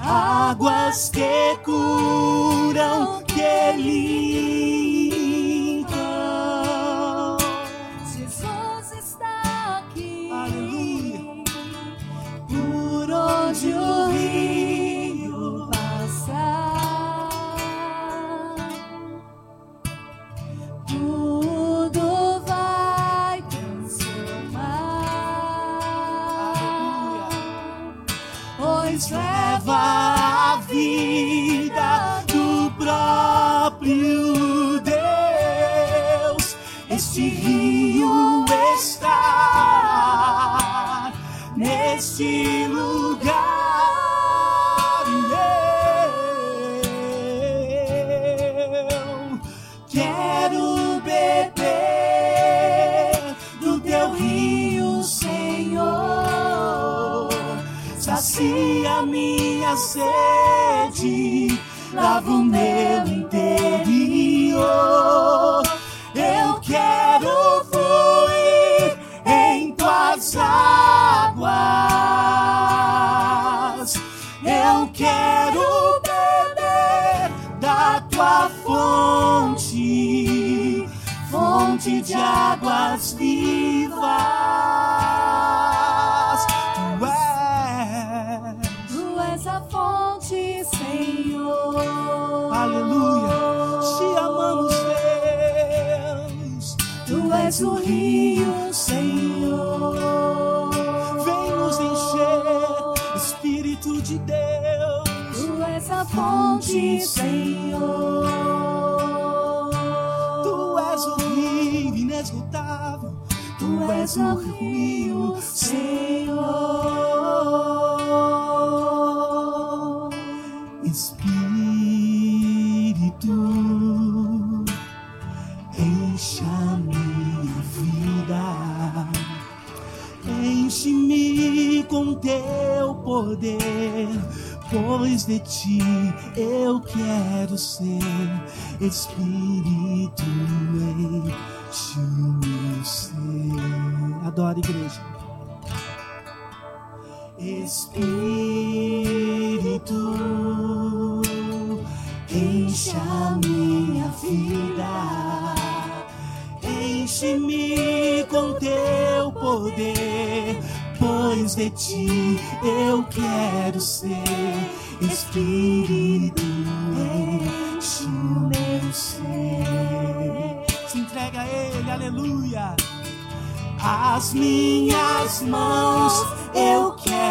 águas que curam, fonte de águas vivas. Tu és Tu és a fonte, Senhor. Aleluia. Te amamos, Deus. Tu és o rio, Senhor. Vem nos encher, Espírito de Deus. Tu és a fonte, Senhor. O rio, Senhor. Espírito, encha minha vida. Enche-me com teu poder, pois de ti eu quero ser. Espírito, enche ser. Adora, igreja. Espírito, encha minha vida. Enche-me com teu poder, pois de ti eu quero ser. Espírito, enche o meu ser. Se entrega a Ele, aleluia. As minhas mãos eu quero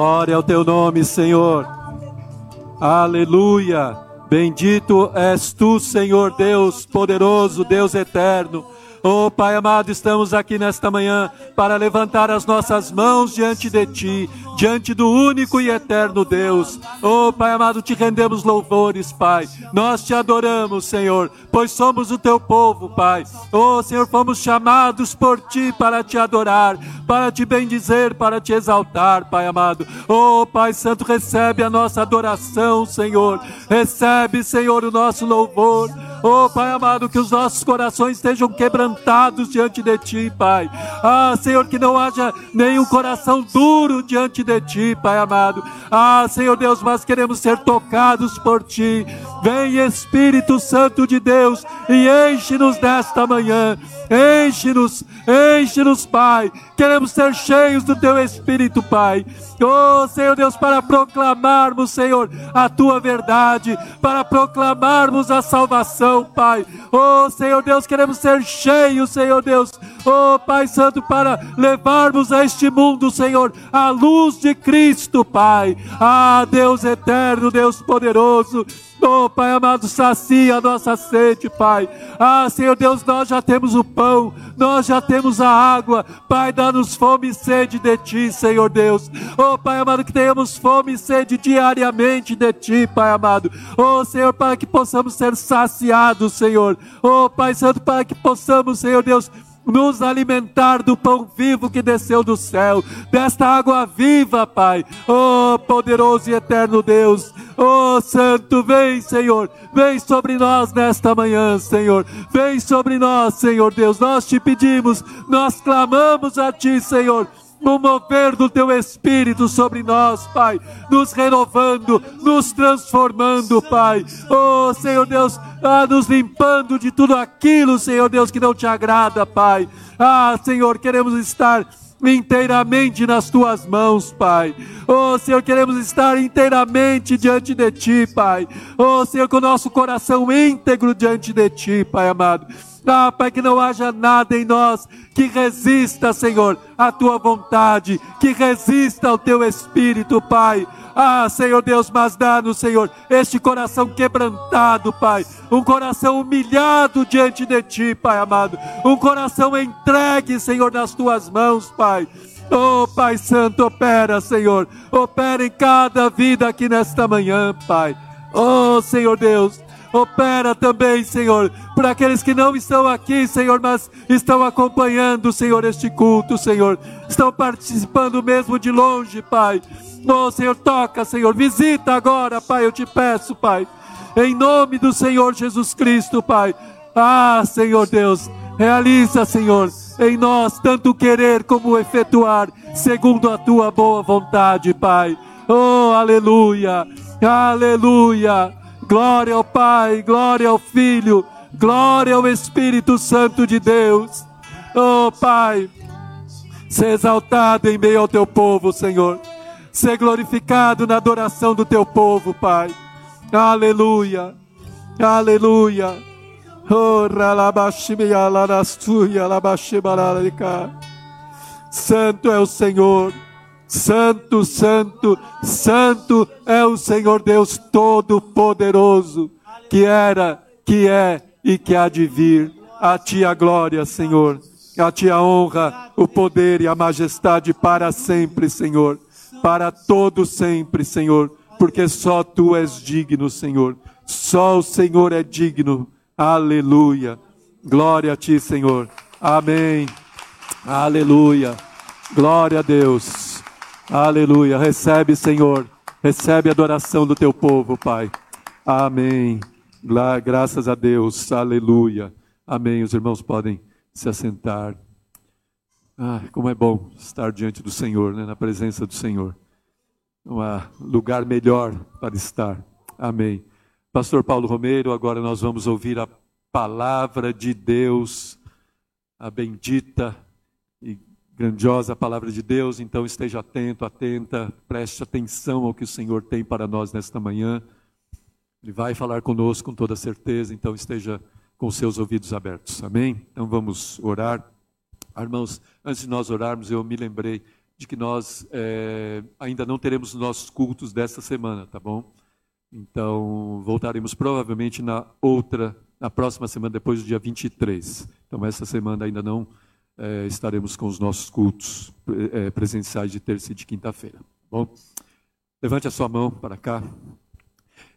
Glória ao teu nome, Senhor. Aleluia. Bendito és tu, Senhor Deus poderoso, Deus eterno. Oh, Pai amado, estamos aqui nesta manhã para levantar as nossas mãos diante de Ti, diante do único e eterno Deus. Oh, Pai amado, te rendemos louvores, Pai. Nós te adoramos, Senhor, pois somos o Teu povo, Pai. Oh, Senhor, fomos chamados por Ti para te adorar, para te bendizer, para te exaltar, Pai amado. Oh, Pai Santo, recebe a nossa adoração, Senhor. Recebe, Senhor, o nosso louvor. Oh, Pai amado, que os nossos corações estejam quebrantados diante de Ti, Pai. Ah, Senhor, que não haja nenhum coração duro diante de Ti, Pai amado. Ah, Senhor Deus, mas queremos ser tocados por Ti. Vem, Espírito Santo de Deus, e enche-nos nesta manhã. Enche-nos, enche-nos, Pai. Queremos ser cheios do Teu Espírito, Pai. Oh, Senhor Deus, para proclamarmos, Senhor, a Tua verdade, para proclamarmos a salvação, Pai. Oh, Senhor Deus, queremos ser cheios, Senhor Deus. Oh, Pai Santo, para levarmos a este mundo, Senhor, a luz de Cristo, Pai. Ah, Deus eterno, Deus poderoso. Oh, Pai amado, sacia a nossa sede, Pai. Ah, Senhor Deus, nós já temos o pão, nós já temos a água. Pai, dá-nos fome e sede de Ti, Senhor Deus. Oh, Pai amado, que tenhamos fome e sede diariamente de Ti, Pai amado. Oh, Senhor, para que possamos ser saciados, Senhor. Oh, Pai Santo, para que possamos, Senhor Deus, nos alimentar do pão vivo que desceu do céu, desta água viva, Pai. Oh, poderoso e eterno Deus. Oh, Santo, vem, Senhor. Vem sobre nós nesta manhã, Senhor. Vem sobre nós, Senhor Deus. Nós te pedimos, nós clamamos a Ti, Senhor no mover do teu Espírito sobre nós, Pai, nos renovando, nos transformando, Pai. Oh, Senhor Deus, ah, nos limpando de tudo aquilo, Senhor Deus, que não te agrada, Pai. Ah, Senhor, queremos estar inteiramente nas tuas mãos, Pai. Oh, Senhor, queremos estar inteiramente diante de ti, Pai. Oh, Senhor, com o nosso coração íntegro diante de ti, Pai amado. Pai, que não haja nada em nós que resista, Senhor, à tua vontade, que resista ao teu espírito, Pai. Ah, Senhor Deus, mas dá-nos, Senhor, este coração quebrantado, Pai. Um coração humilhado diante de Ti, Pai amado. Um coração entregue, Senhor, nas Tuas mãos, Pai. Oh, Pai Santo, opera, Senhor. Opera em cada vida aqui nesta manhã, Pai. Oh, Senhor Deus. Opera também, Senhor, por aqueles que não estão aqui, Senhor, mas estão acompanhando, Senhor, este culto, Senhor. Estão participando mesmo de longe, Pai. Oh, Senhor, toca, Senhor. Visita agora, Pai, eu te peço, Pai. Em nome do Senhor Jesus Cristo, Pai. Ah, Senhor Deus, realiza, Senhor, em nós tanto querer como efetuar, segundo a tua boa vontade, Pai. Oh, aleluia, aleluia. Glória ao Pai, glória ao Filho, glória ao Espírito Santo de Deus. Oh, Pai, ser exaltado em meio ao teu povo, Senhor. Ser glorificado na adoração do teu povo, Pai. Aleluia, aleluia. Santo é o Senhor. Santo, santo, santo é o Senhor Deus Todo-Poderoso, que era, que é e que há de vir. A ti a glória, Senhor. A ti a honra, o poder e a majestade para sempre, Senhor. Para todo sempre, Senhor. Porque só tu és digno, Senhor. Só o Senhor é digno. Aleluia. Glória a ti, Senhor. Amém. Aleluia. Glória a Deus. Aleluia. Recebe, Senhor. Recebe a adoração do teu povo, Pai. Amém. Graças a Deus. Aleluia. Amém. Os irmãos podem se assentar. Ah, como é bom estar diante do Senhor, né? na presença do Senhor. Um lugar melhor para estar. Amém. Pastor Paulo Romero, agora nós vamos ouvir a palavra de Deus, a bendita e grandiosa palavra de Deus. Então esteja atento, atenta, preste atenção ao que o Senhor tem para nós nesta manhã. Ele vai falar conosco com toda certeza, então esteja com seus ouvidos abertos. Amém? Então vamos orar. Irmãos, antes de nós orarmos, eu me lembrei de que nós é, ainda não teremos nossos cultos desta semana, tá bom? Então, voltaremos provavelmente na outra, na próxima semana, depois do dia 23. Então, essa semana ainda não é, estaremos com os nossos cultos é, presenciais de terça e de quinta-feira. Tá bom, levante a sua mão para cá.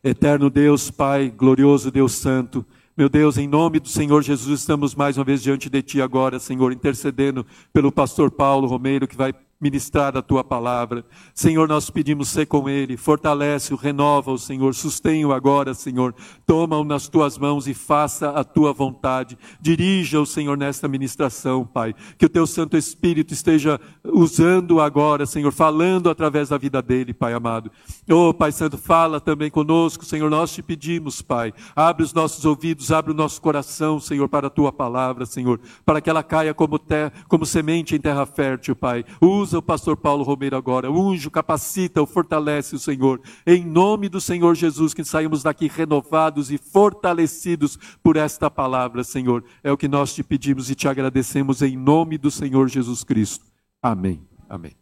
Eterno Deus, Pai, glorioso Deus Santo, meu Deus, em nome do Senhor Jesus, estamos mais uma vez diante de Ti agora, Senhor, intercedendo pelo pastor Paulo Romeiro, que vai ministrar a tua palavra. Senhor, nós pedimos ser com ele, fortalece-o, renova-o, Senhor, sustém-o agora, Senhor. Toma-o nas tuas mãos e faça a tua vontade. Dirija-o, Senhor, nesta ministração, Pai. Que o teu Santo Espírito esteja usando agora, Senhor, falando através da vida dele, Pai amado. Oh, Pai Santo, fala também conosco, Senhor. Nós te pedimos, Pai. Abre os nossos ouvidos, abre o nosso coração, Senhor, para a tua palavra, Senhor, para que ela caia como, terra, como semente em terra fértil, Pai. Usa Usa o pastor Paulo Romero agora. Unge, capacita, fortalece o Senhor. Em nome do Senhor Jesus, que saímos daqui renovados e fortalecidos por esta palavra, Senhor. É o que nós te pedimos e te agradecemos em nome do Senhor Jesus Cristo. Amém. Amém.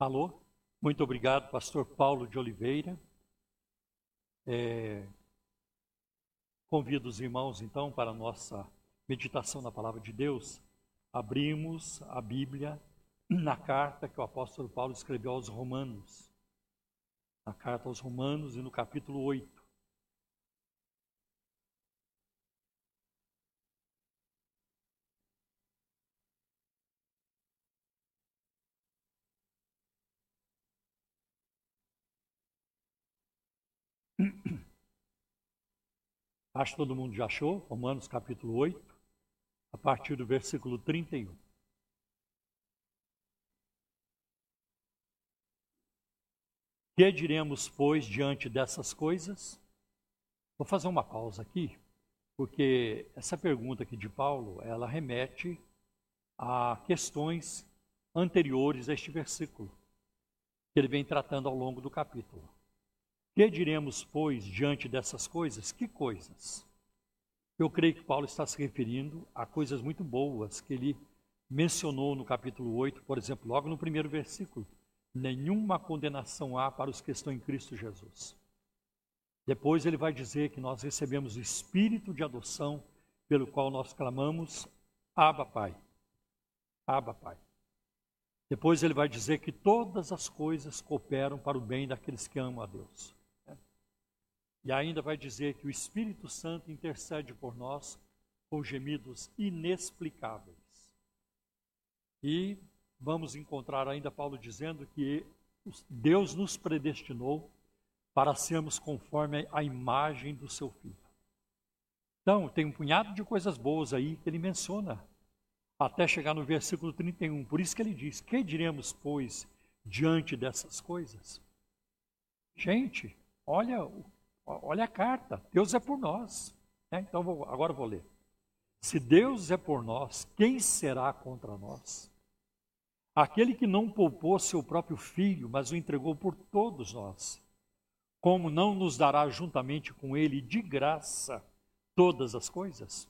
Alô, muito obrigado, pastor Paulo de Oliveira. É, Convido os irmãos, então, para a nossa meditação na palavra de Deus. Abrimos a Bíblia na carta que o apóstolo Paulo escreveu aos Romanos. Na carta aos Romanos e no capítulo 8. Acho que todo mundo já achou, Romanos capítulo 8, a partir do versículo 31. Que diremos, pois, diante dessas coisas? Vou fazer uma pausa aqui, porque essa pergunta aqui de Paulo, ela remete a questões anteriores a este versículo, que ele vem tratando ao longo do capítulo. Que diremos, pois, diante dessas coisas? Que coisas? Eu creio que Paulo está se referindo a coisas muito boas que ele mencionou no capítulo 8, por exemplo, logo no primeiro versículo. Nenhuma condenação há para os que estão em Cristo Jesus. Depois ele vai dizer que nós recebemos o espírito de adoção, pelo qual nós clamamos: Abba, Pai. Abba, Pai. Depois ele vai dizer que todas as coisas cooperam para o bem daqueles que amam a Deus. E ainda vai dizer que o Espírito Santo intercede por nós com gemidos inexplicáveis. E vamos encontrar ainda Paulo dizendo que Deus nos predestinou para sermos conforme a imagem do seu filho. Então, tem um punhado de coisas boas aí que ele menciona, até chegar no versículo 31. Por isso que ele diz: Que diremos, pois, diante dessas coisas? Gente, olha o Olha a carta, Deus é por nós. É, então, vou, agora vou ler. Se Deus é por nós, quem será contra nós? Aquele que não poupou seu próprio filho, mas o entregou por todos nós, como não nos dará juntamente com ele de graça todas as coisas?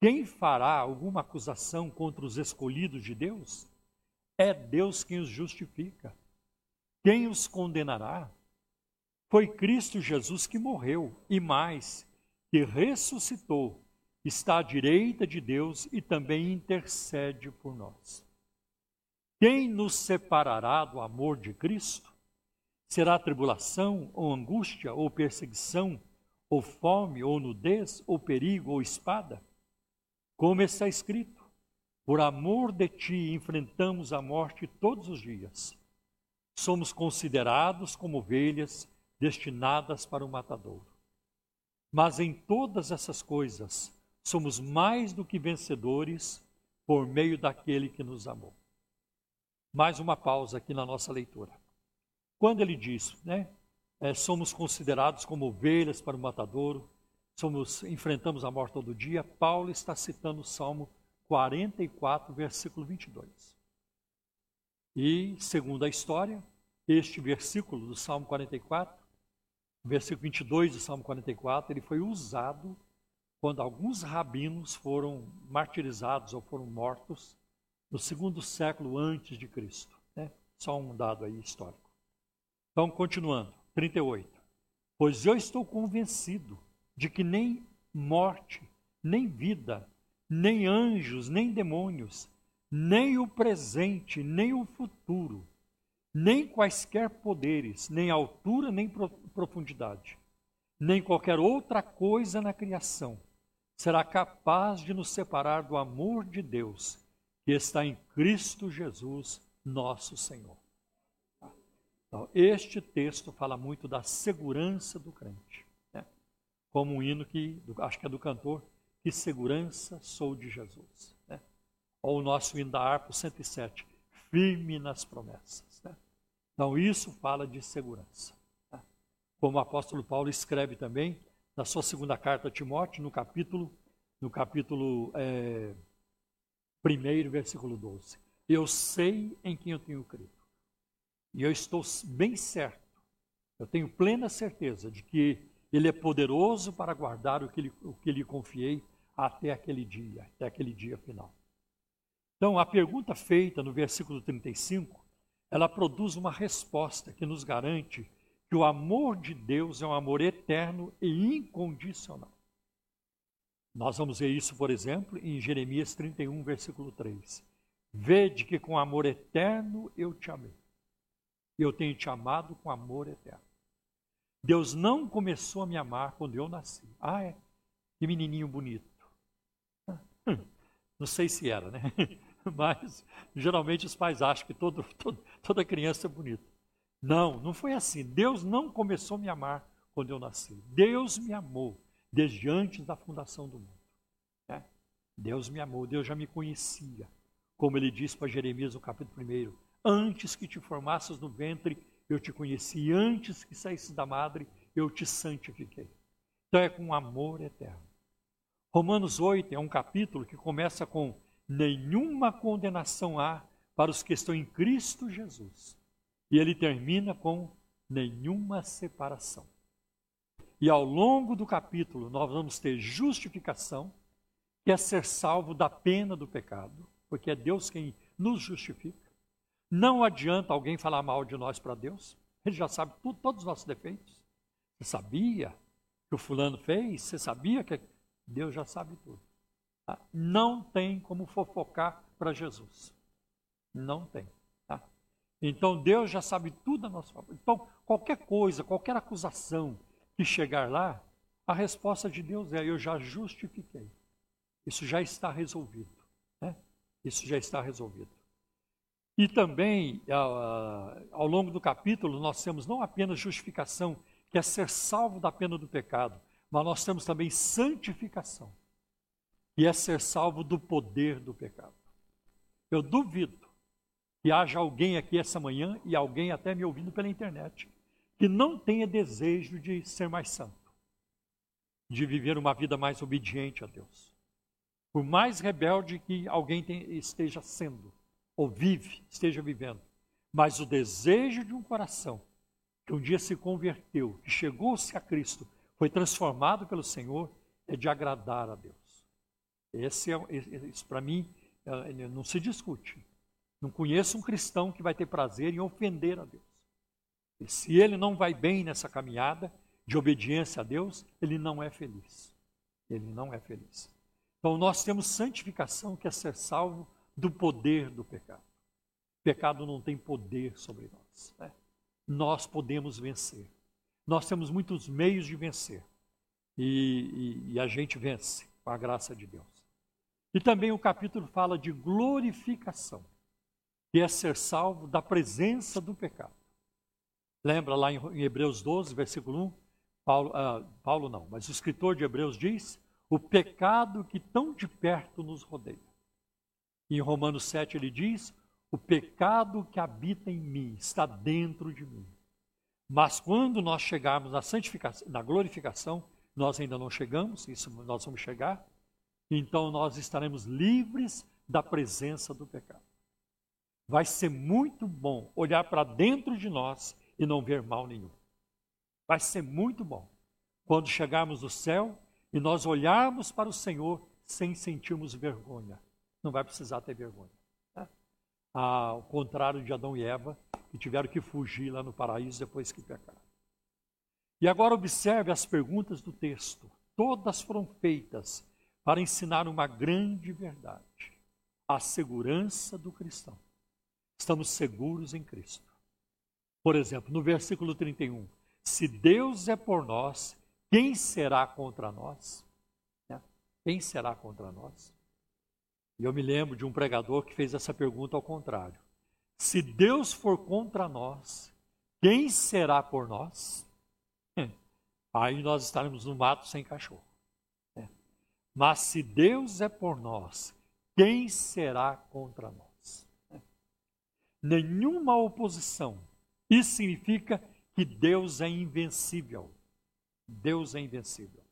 Quem fará alguma acusação contra os escolhidos de Deus? É Deus quem os justifica. Quem os condenará? Foi Cristo Jesus que morreu e mais, que ressuscitou, está à direita de Deus e também intercede por nós. Quem nos separará do amor de Cristo? Será tribulação, ou angústia, ou perseguição, ou fome, ou nudez, ou perigo, ou espada? Como está escrito: Por amor de ti enfrentamos a morte todos os dias. Somos considerados como ovelhas destinadas para o matadouro. Mas em todas essas coisas somos mais do que vencedores por meio daquele que nos amou. Mais uma pausa aqui na nossa leitura. Quando ele diz, né, é, somos considerados como ovelhas para o matadouro, somos enfrentamos a morte todo dia, Paulo está citando o Salmo 44, versículo 22. E, segundo a história, este versículo do Salmo 44, versículo 22 do Salmo 44, ele foi usado quando alguns rabinos foram martirizados ou foram mortos no segundo século antes de Cristo. Né? Só um dado aí histórico. Então, continuando, 38. Pois eu estou convencido de que nem morte, nem vida, nem anjos, nem demônios, nem o presente, nem o futuro, nem quaisquer poderes, nem altura, nem profundidade, nem qualquer outra coisa na criação será capaz de nos separar do amor de Deus que está em Cristo Jesus, nosso Senhor. Então, este texto fala muito da segurança do crente, né? como um hino que, acho que é do cantor, que segurança sou de Jesus. Né? Ou o nosso hino da harpa 107, firme nas promessas. Então, isso fala de segurança. Né? Como o apóstolo Paulo escreve também, na sua segunda carta a Timóteo, no capítulo, no capítulo é, 1, versículo 12. Eu sei em quem eu tenho crido. E eu estou bem certo, eu tenho plena certeza de que Ele é poderoso para guardar o que, lhe, o que lhe confiei até aquele dia, até aquele dia final. Então, a pergunta feita no versículo 35, ela produz uma resposta que nos garante que o amor de Deus é um amor eterno e incondicional. Nós vamos ver isso, por exemplo, em Jeremias 31, versículo 3. Vede que com amor eterno eu te amei. Eu tenho te amado com amor eterno. Deus não começou a me amar quando eu nasci. Ah, é? Que menininho bonito. Não sei se era, né? Mas geralmente os pais acham que todo, todo, toda criança é bonita. Não, não foi assim. Deus não começou a me amar quando eu nasci. Deus me amou desde antes da fundação do mundo. É? Deus me amou, Deus já me conhecia. Como ele disse para Jeremias no capítulo 1: Antes que te formasses no ventre, eu te conheci. Antes que saísse da madre, eu te santifiquei. Então é com amor eterno. Romanos 8 é um capítulo que começa com: Nenhuma condenação há para os que estão em Cristo Jesus e ele termina com nenhuma separação. E ao longo do capítulo, nós vamos ter justificação, que é ser salvo da pena do pecado, porque é Deus quem nos justifica. Não adianta alguém falar mal de nós para Deus, ele já sabe tudo, todos os nossos defeitos. Você sabia que o fulano fez? Você sabia que. Deus já sabe tudo. Tá? Não tem como fofocar para Jesus. Não tem. Então Deus já sabe tudo a nosso favor. Então, qualquer coisa, qualquer acusação que chegar lá, a resposta de Deus é: eu já justifiquei. Isso já está resolvido. Né? Isso já está resolvido. E também, ao longo do capítulo, nós temos não apenas justificação, que é ser salvo da pena do pecado, mas nós temos também santificação, que é ser salvo do poder do pecado. Eu duvido que haja alguém aqui essa manhã e alguém até me ouvindo pela internet que não tenha desejo de ser mais santo, de viver uma vida mais obediente a Deus. Por mais rebelde que alguém esteja sendo, ou vive, esteja vivendo, mas o desejo de um coração que um dia se converteu, que chegou-se a Cristo, foi transformado pelo Senhor, é de agradar a Deus. Esse é, isso para mim é, não se discute. Não conheço um cristão que vai ter prazer em ofender a Deus. E se ele não vai bem nessa caminhada de obediência a Deus, ele não é feliz. Ele não é feliz. Então nós temos santificação que é ser salvo do poder do pecado. pecado não tem poder sobre nós. Né? Nós podemos vencer. Nós temos muitos meios de vencer. E, e, e a gente vence com a graça de Deus. E também o capítulo fala de glorificação, que é ser salvo da presença do pecado. Lembra lá em Hebreus 12, versículo 1? Paulo, ah, Paulo não, mas o escritor de Hebreus diz: o pecado que tão de perto nos rodeia. E em Romanos 7 ele diz: o pecado que habita em mim está dentro de mim. Mas quando nós chegarmos na santificação, na glorificação, nós ainda não chegamos, isso nós vamos chegar, então nós estaremos livres da presença do pecado. Vai ser muito bom olhar para dentro de nós e não ver mal nenhum. Vai ser muito bom quando chegarmos no céu e nós olharmos para o Senhor sem sentirmos vergonha. Não vai precisar ter vergonha. Né? Ao contrário de Adão e Eva, que tiveram que fugir lá no paraíso depois que pecaram. E agora observe as perguntas do texto. Todas foram feitas para ensinar uma grande verdade: a segurança do cristão. Estamos seguros em Cristo. Por exemplo, no versículo 31, se Deus é por nós, quem será contra nós? Né? Quem será contra nós? E eu me lembro de um pregador que fez essa pergunta ao contrário. Se Deus for contra nós, quem será por nós? Aí nós estaremos no mato sem cachorro. Mas se Deus é por nós, quem será contra nós? Nenhuma oposição. Isso significa que Deus é invencível. Deus é invencível.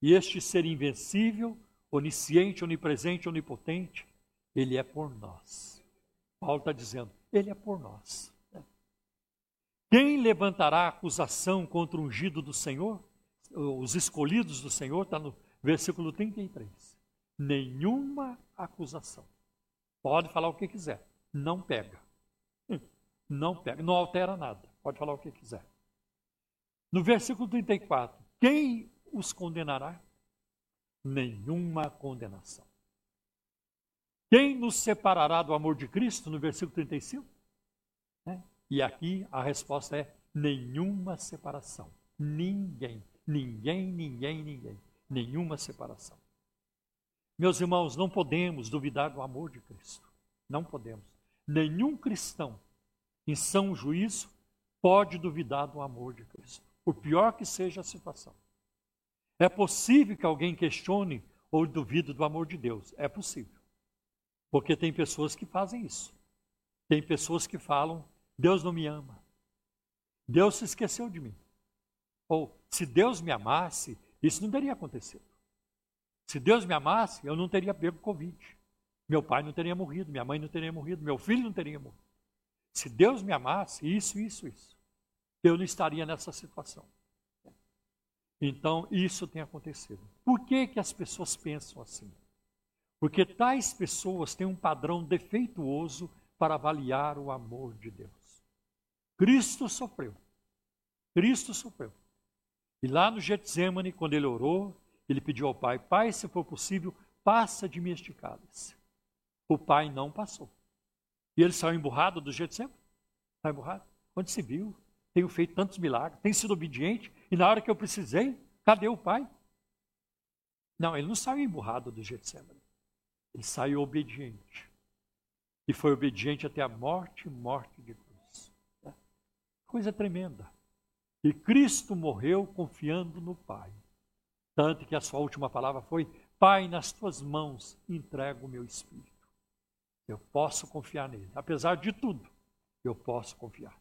E este ser invencível, onisciente, onipresente, onipotente, ele é por nós. Paulo está dizendo, ele é por nós. Quem levantará acusação contra o ungido do Senhor? Os escolhidos do Senhor, está no versículo 33. Nenhuma acusação. Pode falar o que quiser, não pega. Não pega, não altera nada. Pode falar o que quiser. No versículo 34, quem os condenará? Nenhuma condenação. Quem nos separará do amor de Cristo? No versículo 35. Né? E aqui a resposta é: nenhuma separação. Ninguém, ninguém, ninguém, ninguém. Nenhuma separação. Meus irmãos, não podemos duvidar do amor de Cristo. Não podemos. Nenhum cristão, em são juízo, pode duvidar do amor de Cristo, por pior que seja a situação. É possível que alguém questione ou duvide do amor de Deus. É possível. Porque tem pessoas que fazem isso. Tem pessoas que falam: Deus não me ama. Deus se esqueceu de mim. Ou, se Deus me amasse, isso não teria acontecido. Se Deus me amasse, eu não teria pego Covid. Meu pai não teria morrido, minha mãe não teria morrido, meu filho não teria morrido. Se Deus me amasse, isso, isso, isso eu não estaria nessa situação. Então, isso tem acontecido. Por que, que as pessoas pensam assim? Porque tais pessoas têm um padrão defeituoso para avaliar o amor de Deus. Cristo sofreu. Cristo sofreu. E lá no Getsemane, quando ele orou, ele pediu ao Pai: Pai, se for possível, passa de mim este cálice. O Pai não passou. E ele saiu emburrado do Getsemane? Saiu emburrado? Onde se viu? tenho feito tantos milagres, tenho sido obediente, e na hora que eu precisei, cadê o pai? Não, ele não saiu emburrado do Getsemane. Ele saiu obediente. E foi obediente até a morte morte de cruz. Coisa tremenda. E Cristo morreu confiando no Pai. Tanto que a sua última palavra foi: Pai, nas tuas mãos entrego o meu espírito. Eu posso confiar nele. Apesar de tudo, eu posso confiar.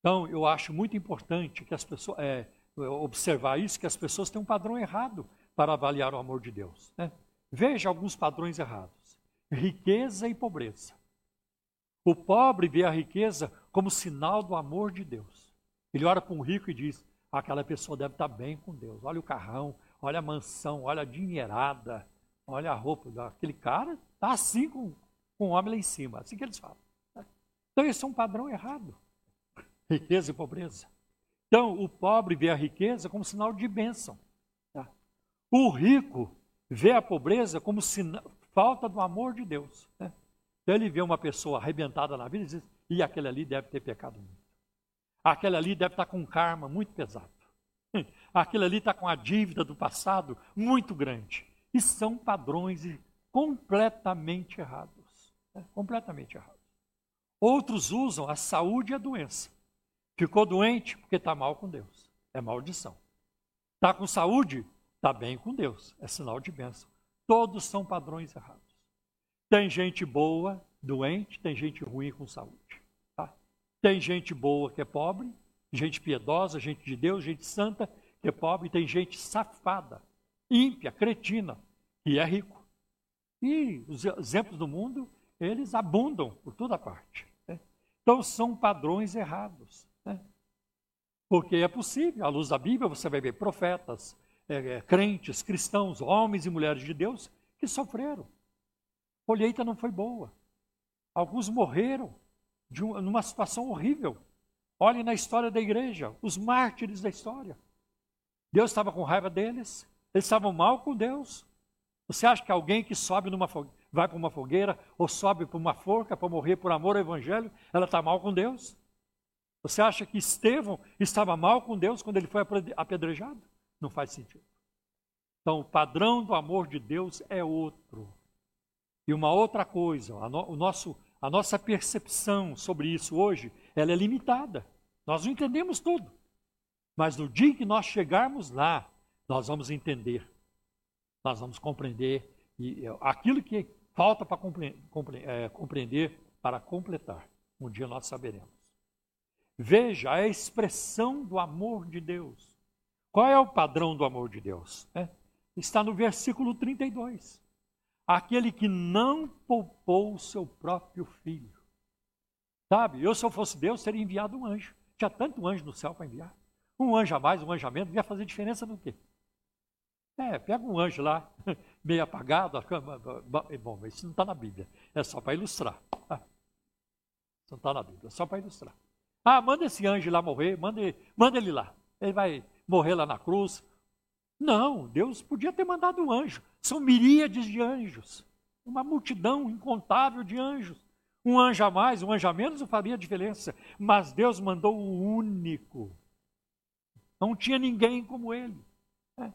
Então, eu acho muito importante que as pessoas é, observar isso, que as pessoas têm um padrão errado para avaliar o amor de Deus. Né? Veja alguns padrões errados: riqueza e pobreza. O pobre vê a riqueza como sinal do amor de Deus. Ele olha para um rico e diz: aquela pessoa deve estar bem com Deus. Olha o carrão, olha a mansão, olha a dinheirada, olha a roupa. Aquele cara está assim com, com o homem lá em cima. Assim que eles falam. Né? Então, esse é um padrão errado riqueza e pobreza. Então, o pobre vê a riqueza como sinal de bênção. Tá? O rico vê a pobreza como sinal, falta do amor de Deus. Né? Então ele vê uma pessoa arrebentada na vida e diz: e aquele ali deve ter pecado muito. Aquele ali deve estar com um karma muito pesado. Aquele ali está com a dívida do passado muito grande. E são padrões completamente errados. Né? Completamente errados. Outros usam a saúde e a doença. Ficou doente porque está mal com Deus. É maldição. Está com saúde? Está bem com Deus. É sinal de bênção. Todos são padrões errados. Tem gente boa, doente, tem gente ruim com saúde. Tem gente boa que é pobre, gente piedosa, gente de Deus, gente santa que é pobre, tem gente safada, ímpia, cretina, que é rico. E os exemplos do mundo, eles abundam por toda parte. Né? Então são padrões errados. Né? Porque é possível, à luz da Bíblia, você vai ver profetas, é, é, crentes, cristãos, homens e mulheres de Deus que sofreram. A colheita não foi boa. Alguns morreram de um, numa situação horrível. Olhem na história da igreja, os mártires da história. Deus estava com raiva deles, eles estavam mal com Deus. Você acha que alguém que sobe numa vai para uma fogueira ou sobe para uma forca para morrer por amor ao Evangelho, ela está mal com Deus? Você acha que Estevão estava mal com Deus quando ele foi apedrejado? Não faz sentido. Então, o padrão do amor de Deus é outro. E uma outra coisa, o nosso, a nossa percepção sobre isso hoje, ela é limitada. Nós não entendemos tudo. Mas no dia que nós chegarmos lá, nós vamos entender. Nós vamos compreender e é, aquilo que falta para é, compreender para completar. Um dia nós saberemos. Veja a expressão do amor de Deus. Qual é o padrão do amor de Deus? É, está no versículo 32. Aquele que não poupou o seu próprio filho. Sabe, eu se eu fosse Deus, teria enviado um anjo. Tinha tanto anjo no céu para enviar. Um anjo a mais, um anjo a menos, ia fazer diferença no quê? É, pega um anjo lá, meio apagado, bom, isso não está na Bíblia, é só para ilustrar. Ah, isso não está na Bíblia, é só para ilustrar. Ah, manda esse anjo lá morrer, manda, manda ele lá. Ele vai morrer lá na cruz. Não, Deus podia ter mandado um anjo. São miríades de anjos. Uma multidão incontável de anjos. Um anjo a mais, um anjo a menos não faria diferença. Mas Deus mandou o único. Não tinha ninguém como ele. É.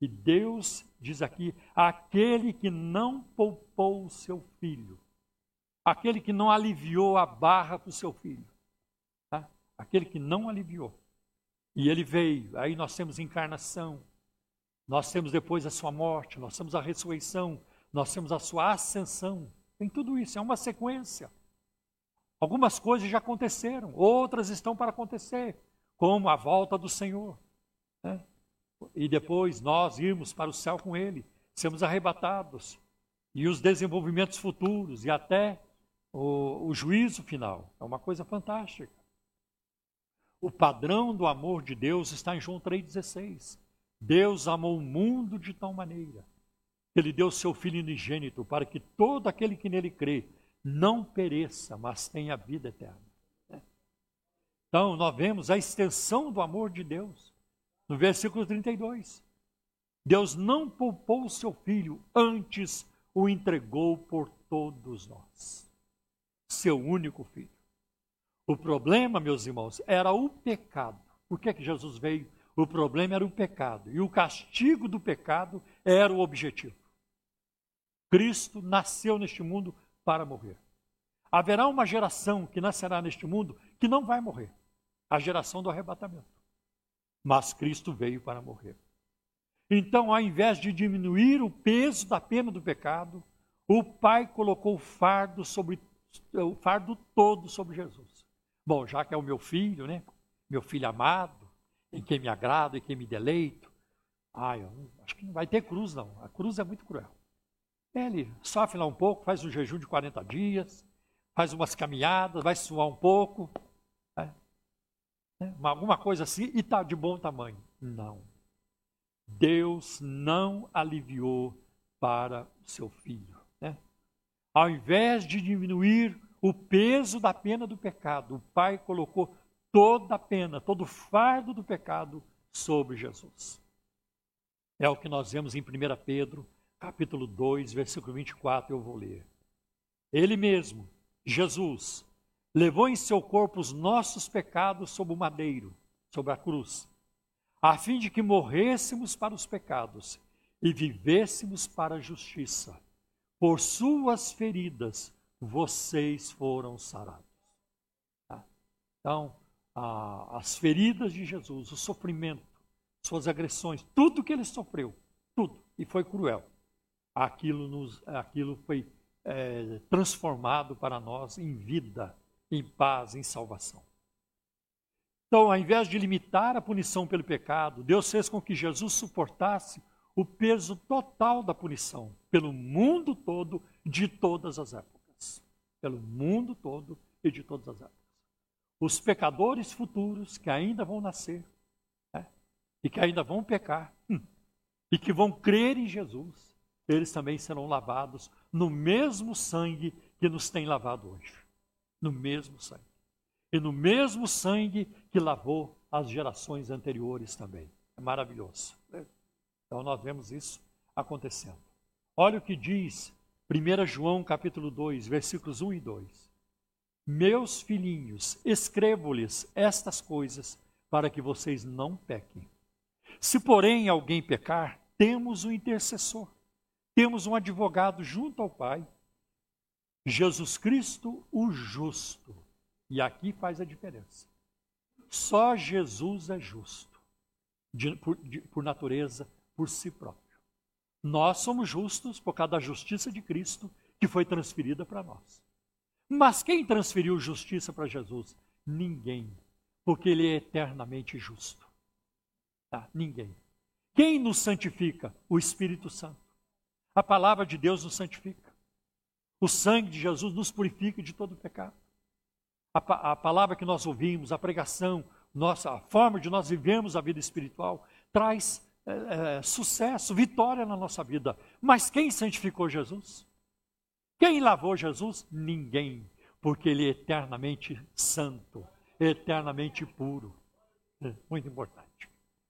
E Deus diz aqui: aquele que não poupou o seu filho, aquele que não aliviou a barra para o seu filho aquele que não aliviou. E ele veio, aí nós temos encarnação, nós temos depois a sua morte, nós temos a ressurreição, nós temos a sua ascensão. Tem tudo isso, é uma sequência. Algumas coisas já aconteceram, outras estão para acontecer, como a volta do Senhor. Né? E depois nós irmos para o céu com Ele, sermos arrebatados, e os desenvolvimentos futuros, e até o, o juízo final. É uma coisa fantástica. O padrão do amor de Deus está em João 3,16. Deus amou o mundo de tal maneira que ele deu seu Filho unigênito para que todo aquele que nele crê não pereça, mas tenha vida eterna. Então, nós vemos a extensão do amor de Deus no versículo 32. Deus não poupou o seu Filho, antes o entregou por todos nós. Seu único Filho. O problema, meus irmãos, era o pecado. Por que, que Jesus veio? O problema era o pecado. E o castigo do pecado era o objetivo. Cristo nasceu neste mundo para morrer. Haverá uma geração que nascerá neste mundo que não vai morrer a geração do arrebatamento. Mas Cristo veio para morrer. Então, ao invés de diminuir o peso da pena do pecado, o Pai colocou o fardo sobre o fardo todo sobre Jesus. Bom, já que é o meu filho, né? Meu filho amado, em quem me agrado, em quem me deleito. Ah, eu acho que não vai ter cruz, não. A cruz é muito cruel. Ele sofre lá um pouco, faz um jejum de 40 dias, faz umas caminhadas, vai suar um pouco, né? alguma coisa assim, e está de bom tamanho. Não. Deus não aliviou para o seu filho. Né? Ao invés de diminuir o peso da pena do pecado. O Pai colocou toda a pena, todo o fardo do pecado sobre Jesus. É o que nós vemos em 1 Pedro, capítulo 2, versículo 24, eu vou ler. Ele mesmo, Jesus, levou em seu corpo os nossos pecados sob o madeiro, sobre a cruz, a fim de que morrêssemos para os pecados e vivêssemos para a justiça. Por suas feridas vocês foram sarados. Tá? Então, a, as feridas de Jesus, o sofrimento, suas agressões, tudo que ele sofreu, tudo, e foi cruel. Aquilo, nos, aquilo foi é, transformado para nós em vida, em paz, em salvação. Então, ao invés de limitar a punição pelo pecado, Deus fez com que Jesus suportasse o peso total da punição pelo mundo todo, de todas as épocas. Pelo mundo todo e de todas as épocas. Os pecadores futuros que ainda vão nascer né, e que ainda vão pecar hum, e que vão crer em Jesus, eles também serão lavados no mesmo sangue que nos tem lavado hoje. No mesmo sangue e no mesmo sangue que lavou as gerações anteriores também. É maravilhoso. Então nós vemos isso acontecendo. Olha o que diz 1 João capítulo 2, versículos 1 e 2. Meus filhinhos, escrevo-lhes estas coisas para que vocês não pequem. Se porém alguém pecar, temos um intercessor, temos um advogado junto ao Pai, Jesus Cristo, o justo e aqui faz a diferença. Só Jesus é justo, de, por, de, por natureza, por si próprio. Nós somos justos por causa da justiça de Cristo que foi transferida para nós. Mas quem transferiu justiça para Jesus? Ninguém, porque Ele é eternamente justo. Tá? Ninguém. Quem nos santifica? O Espírito Santo. A palavra de Deus nos santifica. O sangue de Jesus nos purifica de todo pecado a, a palavra que nós ouvimos, a pregação, nossa, a forma de nós vivemos a vida espiritual, traz é, é, sucesso, vitória na nossa vida. Mas quem santificou Jesus? Quem lavou Jesus? Ninguém, porque ele é eternamente santo, eternamente puro. É muito importante.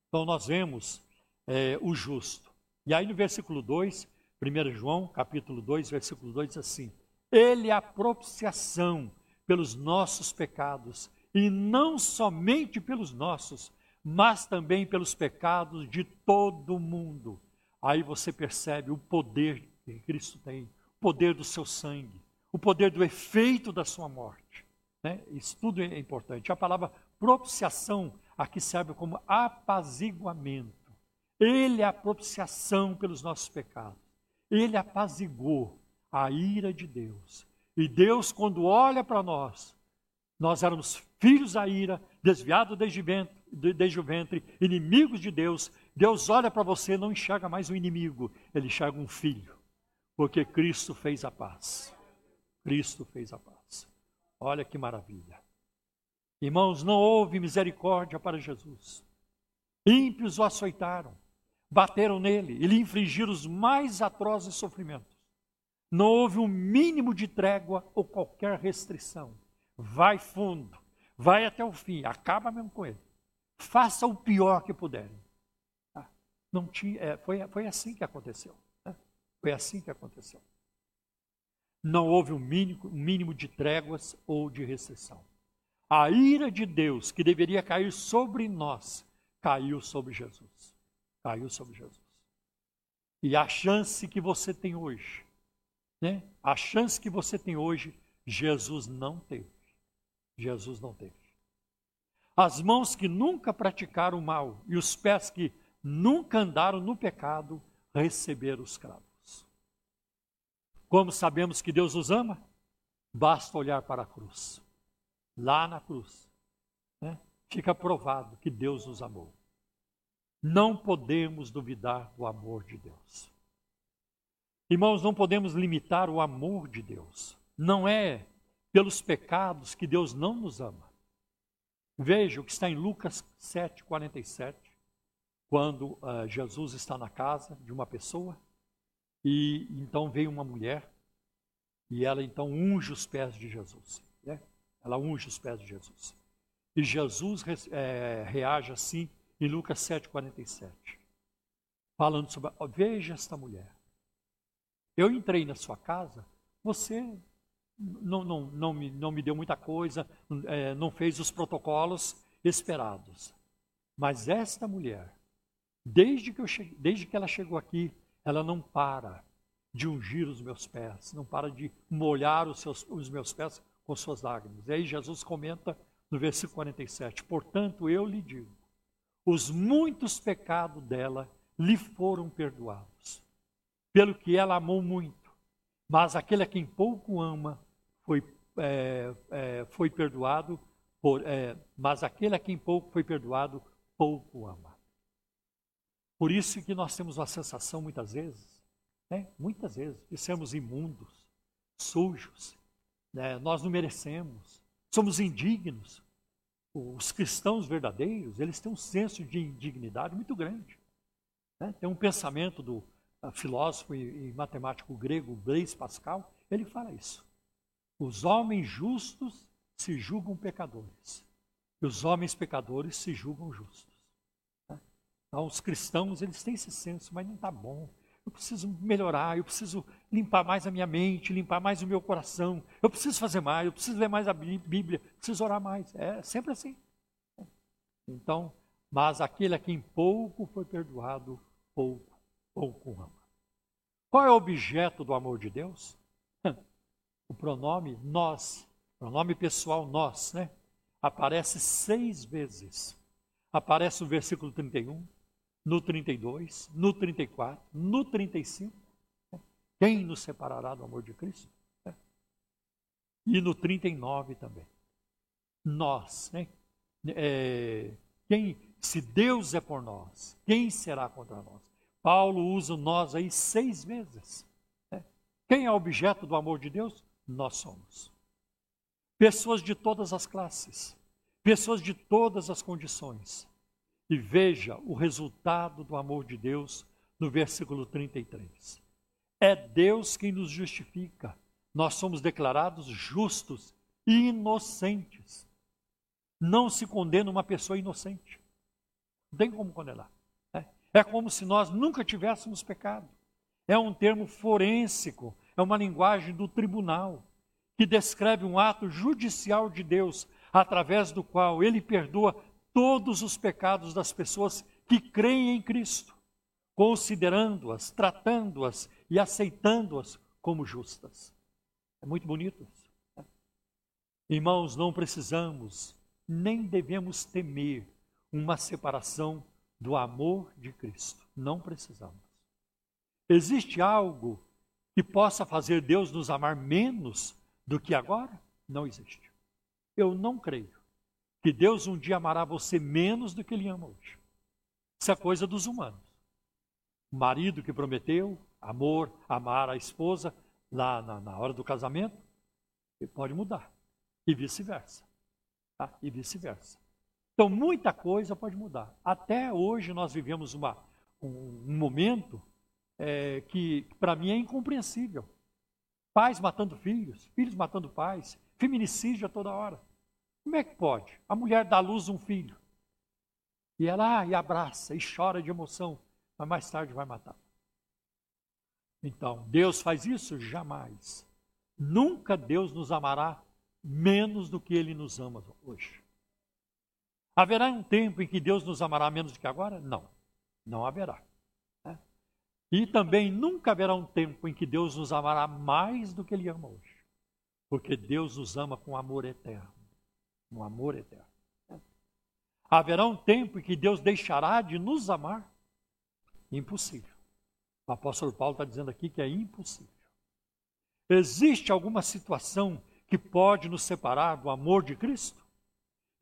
Então nós vemos é, o justo. E aí no versículo 2, 1 João, capítulo 2, versículo 2, diz assim: Ele é a propiciação pelos nossos pecados, e não somente pelos nossos, mas também pelos pecados de todo mundo. Aí você percebe o poder que Cristo tem, poder do seu sangue, o poder do efeito da sua morte. Né? Isso tudo é importante. A palavra propiciação aqui serve como apaziguamento. Ele é a propiciação pelos nossos pecados. Ele apazigou a ira de Deus. E Deus, quando olha para nós, nós éramos filhos da ira, desviados desde, ventre, desde o ventre, inimigos de Deus. Deus olha para você e não enxerga mais um inimigo, ele enxerga um filho, porque Cristo fez a paz. Cristo fez a paz. Olha que maravilha. Irmãos, não houve misericórdia para Jesus. Ímpios o açoitaram, bateram nele e lhe infligiram os mais atrozes sofrimentos. Não houve um mínimo de trégua ou qualquer restrição. Vai fundo, vai até o fim, acaba mesmo com ele. Faça o pior que puderem. Tá? Não tinha, é, foi, foi assim que aconteceu. Foi assim que aconteceu. Não houve um mínimo, um mínimo de tréguas ou de restrição. A ira de Deus que deveria cair sobre nós, caiu sobre Jesus. Caiu sobre Jesus. E a chance que você tem hoje né? A chance que você tem hoje, Jesus não teve. Jesus não teve. As mãos que nunca praticaram o mal e os pés que nunca andaram no pecado receberam os cravos. Como sabemos que Deus os ama? Basta olhar para a cruz. Lá na cruz, né? fica provado que Deus nos amou. Não podemos duvidar do amor de Deus. Irmãos, não podemos limitar o amor de Deus. Não é pelos pecados que Deus não nos ama. Veja o que está em Lucas 7, 47, quando uh, Jesus está na casa de uma pessoa e então vem uma mulher e ela então unge os pés de Jesus. Né? Ela unge os pés de Jesus. E Jesus é, reage assim em Lucas 7, 47, falando sobre, veja esta mulher. Eu entrei na sua casa, você não, não, não, me, não me deu muita coisa, é, não fez os protocolos esperados. Mas esta mulher, desde que, eu cheguei, desde que ela chegou aqui, ela não para de ungir os meus pés, não para de molhar os, seus, os meus pés com suas lágrimas. E aí Jesus comenta no versículo 47: Portanto, eu lhe digo, os muitos pecados dela lhe foram perdoados, pelo que ela amou muito. Mas aquele a quem pouco ama foi, é, é, foi perdoado, por, é, mas aquele a quem pouco foi perdoado, pouco ama. Por isso que nós temos uma sensação muitas vezes, né? muitas vezes, de sermos imundos, sujos, né? nós não merecemos, somos indignos. Os cristãos verdadeiros, eles têm um senso de indignidade muito grande. Né? Tem um pensamento do uh, filósofo e, e matemático grego Blaise Pascal, ele fala isso. Os homens justos se julgam pecadores, e os homens pecadores se julgam justos. Os cristãos, eles têm esse senso, mas não está bom. Eu preciso melhorar, eu preciso limpar mais a minha mente, limpar mais o meu coração. Eu preciso fazer mais, eu preciso ler mais a Bíblia, preciso orar mais. É sempre assim. Então, mas aquele a quem pouco foi perdoado, pouco, pouco ama. Qual é o objeto do amor de Deus? O pronome nós, pronome pessoal nós, né? Aparece seis vezes. Aparece no versículo 31, no 32, no 34, no 35. Quem nos separará do amor de Cristo? E no 39 também. Nós, né? É, quem, se Deus é por nós, quem será contra nós? Paulo usa nós aí seis vezes. Né? Quem é objeto do amor de Deus? Nós somos. Pessoas de todas as classes, pessoas de todas as condições, e veja o resultado do amor de Deus no versículo 33. É Deus quem nos justifica. Nós somos declarados justos inocentes. Não se condena uma pessoa inocente. Não tem como condenar. Né? É como se nós nunca tivéssemos pecado. É um termo forênsico, é uma linguagem do tribunal, que descreve um ato judicial de Deus, através do qual ele perdoa todos os pecados das pessoas que creem em Cristo, considerando-as, tratando-as e aceitando-as como justas. É muito bonito isso. Né? Irmãos, não precisamos nem devemos temer uma separação do amor de Cristo. Não precisamos. Existe algo que possa fazer Deus nos amar menos do que agora? Não existe. Eu não creio que Deus um dia amará você menos do que Ele ama hoje. Isso é coisa dos humanos. O marido que prometeu amor, amar a esposa lá na, na hora do casamento, ele pode mudar. E vice-versa. Tá? E vice-versa. Então, muita coisa pode mudar. Até hoje nós vivemos uma, um, um momento é, que, para mim, é incompreensível. Pais matando filhos, filhos matando pais, feminicídio a toda hora. Como é que pode? A mulher dá à luz um filho. E ela ah, e abraça e chora de emoção, mas mais tarde vai matar. Então, Deus faz isso? Jamais. Nunca Deus nos amará menos do que Ele nos ama hoje. Haverá um tempo em que Deus nos amará menos do que agora? Não, não haverá. Né? E também nunca haverá um tempo em que Deus nos amará mais do que Ele ama hoje. Porque Deus nos ama com amor eterno no amor eterno. Haverá um tempo em que Deus deixará de nos amar? Impossível. O apóstolo Paulo está dizendo aqui que é impossível. Existe alguma situação que pode nos separar do amor de Cristo?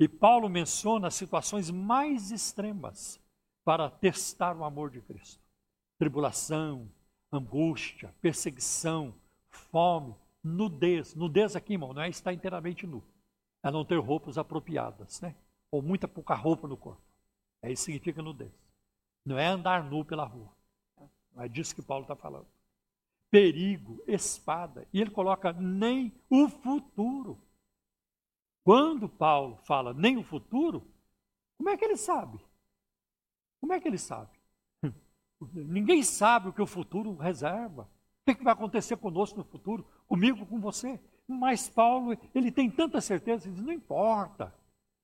E Paulo menciona situações mais extremas para testar o amor de Cristo: tribulação, angústia, perseguição, fome, nudez. Nudez aqui, irmão, não é estar inteiramente nu é não ter roupas apropriadas, né? Ou muita pouca roupa no corpo. É isso que significa nudez. Não é andar nu pela rua. Não é disso que Paulo está falando. Perigo, espada. E ele coloca nem o futuro. Quando Paulo fala nem o futuro, como é que ele sabe? Como é que ele sabe? Ninguém sabe o que o futuro reserva. O que vai acontecer conosco no futuro, comigo, com você. Mas Paulo, ele tem tanta certeza, ele diz, não importa.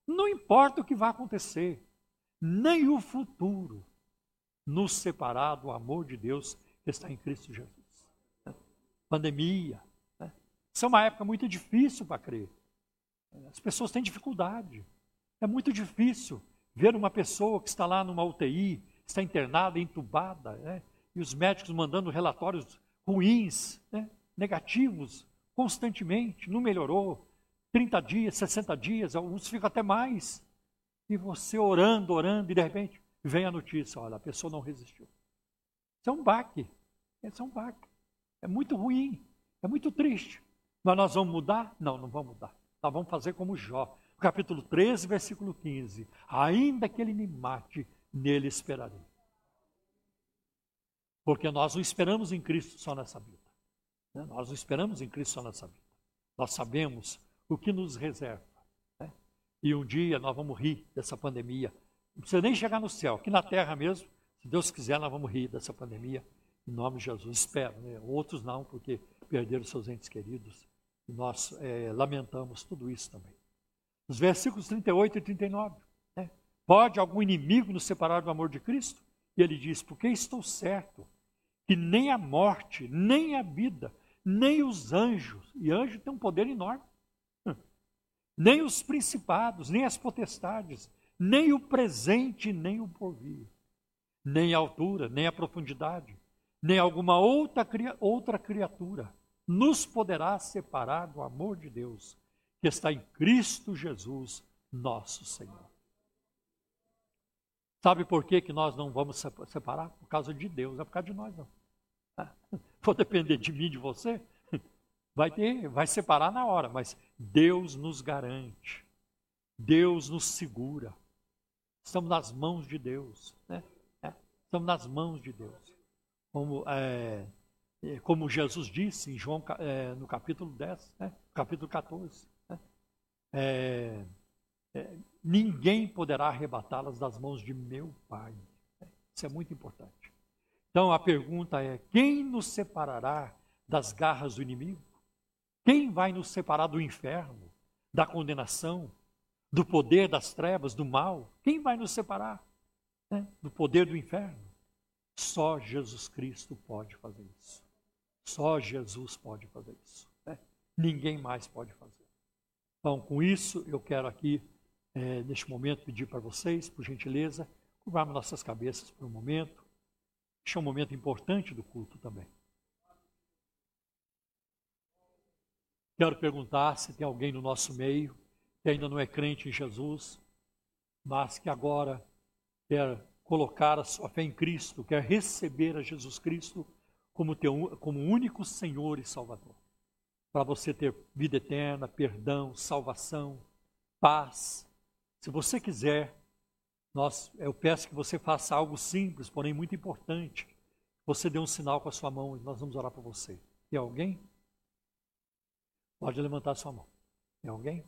Não importa o que vai acontecer, nem o futuro nos separar do amor de Deus que está em Cristo Jesus. Pandemia. Né? Isso é uma época muito difícil para crer. As pessoas têm dificuldade. É muito difícil ver uma pessoa que está lá numa UTI, está internada, entubada, né? e os médicos mandando relatórios ruins, né? negativos, constantemente, não melhorou. 30 dias, 60 dias, alguns ficam até mais. E você orando, orando, e de repente vem a notícia: olha, a pessoa não resistiu. Isso é um baque. Isso é um baque. É muito ruim, é muito triste. Mas nós vamos mudar? Não, não vamos mudar. Nós vamos fazer como Jó. Capítulo 13, versículo 15. Ainda que ele me mate, nele esperarei. Porque nós não esperamos em Cristo só nessa vida. Né? Nós não esperamos em Cristo só nessa vida. Nós sabemos o que nos reserva. Né? E um dia nós vamos rir dessa pandemia. Não precisa nem chegar no céu, aqui na terra mesmo, se Deus quiser, nós vamos rir dessa pandemia, em nome de Jesus. Espero, né? outros não, porque perderam seus entes queridos. E nós é, lamentamos tudo isso também. Os versículos 38 e 39. Né? Pode algum inimigo nos separar do amor de Cristo? E ele diz: Porque estou certo que nem a morte, nem a vida, nem os anjos, e anjo tem um poder enorme, nem os principados, nem as potestades, nem o presente, nem o porvir, nem a altura, nem a profundidade, nem alguma outra, outra criatura nos poderá separar do amor de Deus que está em Cristo Jesus, nosso Senhor. Sabe por que, que nós não vamos separar? Por causa de Deus, é por causa de nós não. For depender de mim, de você, vai ter, vai separar na hora, mas Deus nos garante, Deus nos segura. Estamos nas mãos de Deus, né? É, estamos nas mãos de Deus. Como, é, é como Jesus disse em João, é, no capítulo 10, né? capítulo 14. Né? É, é, ninguém poderá arrebatá-las das mãos de meu Pai. Isso é muito importante. Então a pergunta é: quem nos separará das garras do inimigo? Quem vai nos separar do inferno, da condenação, do poder das trevas, do mal? Quem vai nos separar né, do poder do inferno? Só Jesus Cristo pode fazer isso. Só Jesus pode fazer isso. Né? Ninguém mais pode fazer. Então, com isso, eu quero aqui, é, neste momento, pedir para vocês, por gentileza, curvarmos nossas cabeças por um momento. Este é um momento importante do culto também. Quero perguntar se tem alguém no nosso meio que ainda não é crente em Jesus, mas que agora quer colocar a sua fé em Cristo, quer receber a Jesus Cristo como, teu, como único Senhor e Salvador. Para você ter vida eterna, perdão, salvação, paz. Se você quiser, nós, eu peço que você faça algo simples, porém muito importante. Você dê um sinal com a sua mão e nós vamos orar por você. Tem alguém? Pode levantar sua mão. Tem alguém?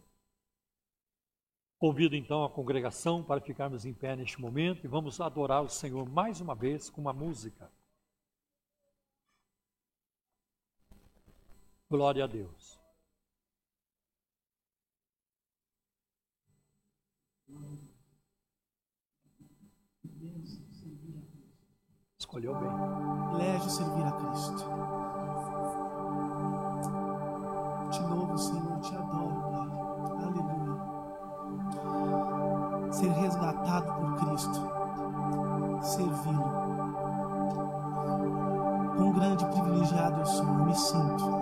Convido então a congregação para ficarmos em pé neste momento e vamos adorar o Senhor mais uma vez com uma música. Glória a Deus. Escolheu bem. Privilégio servir a Cristo. Te louvo, Senhor, te adoro, Pai. Aleluia. Ser resgatado por Cristo, servi-lo. Quão grande privilegiado eu sou, eu me sinto.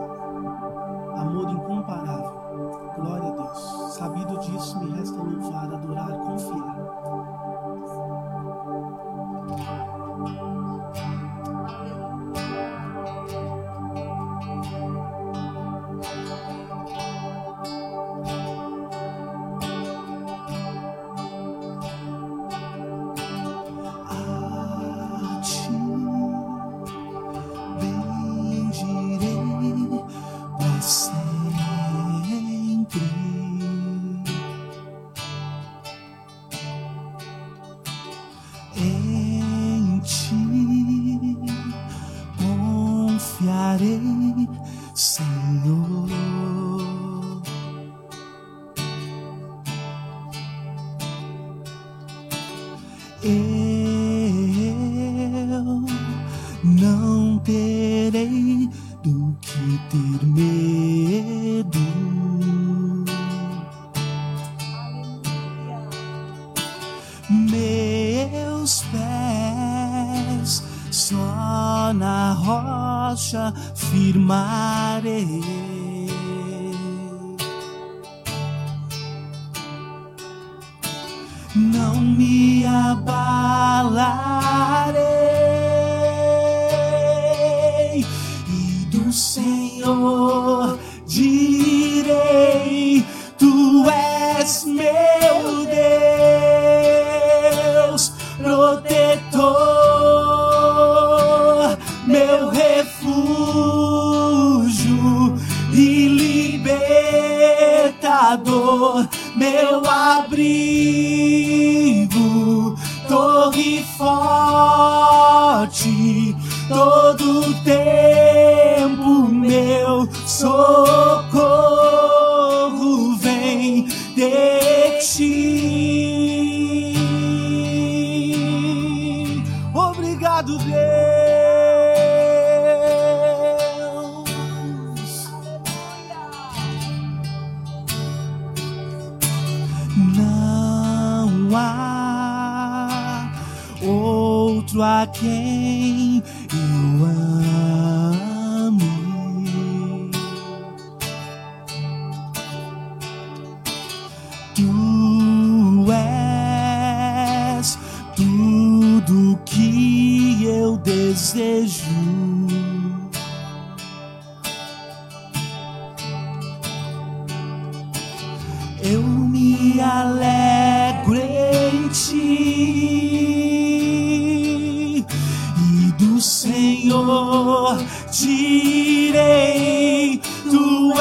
Direi: Tu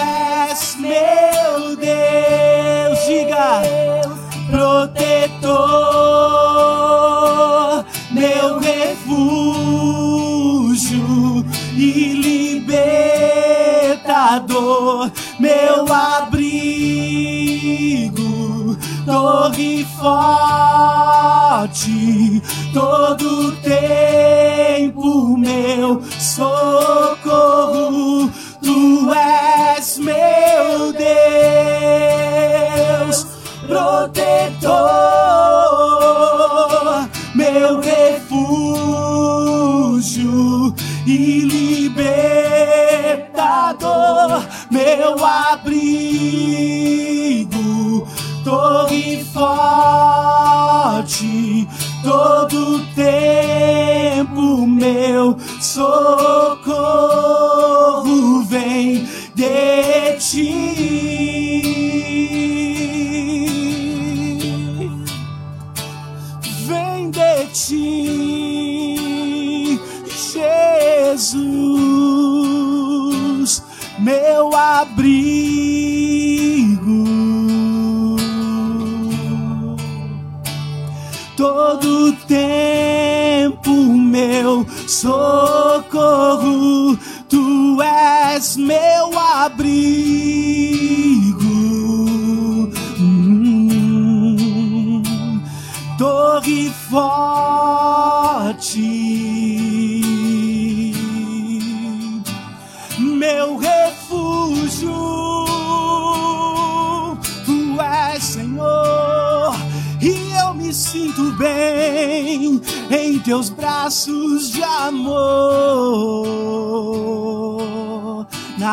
és meu Deus, diga, protetor, meu refúgio e libertador, meu abrigo, torre forte, todo tempo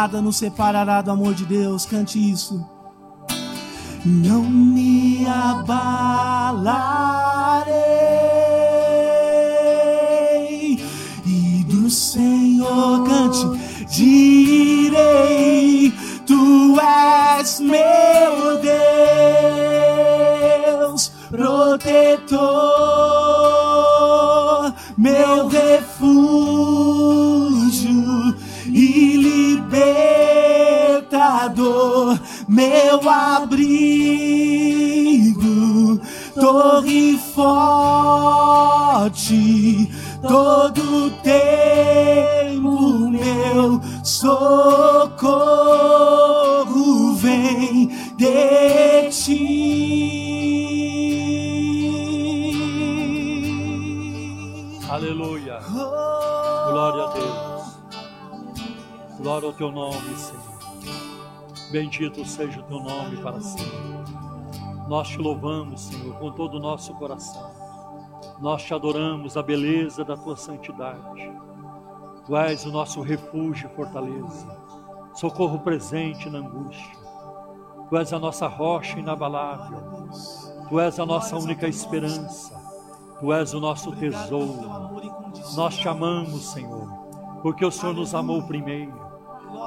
Nada nos separará do amor de Deus, cante isso. Não me abalarei. E do Senhor cante, direi: Tu és meu Deus, protetor, meu refúgio meu abrigo, torre forte, todo tempo meu socorro vem de ti. Aleluia. Glória a Deus. Glória ao teu nome, Senhor. Bendito seja o teu nome para sempre. Nós te louvamos, Senhor, com todo o nosso coração. Nós te adoramos a beleza da tua santidade. Tu és o nosso refúgio e fortaleza, socorro presente na angústia. Tu és a nossa rocha inabalável. Tu és a nossa única esperança. Tu és o nosso tesouro. Nós te amamos, Senhor, porque o Senhor nos amou primeiro.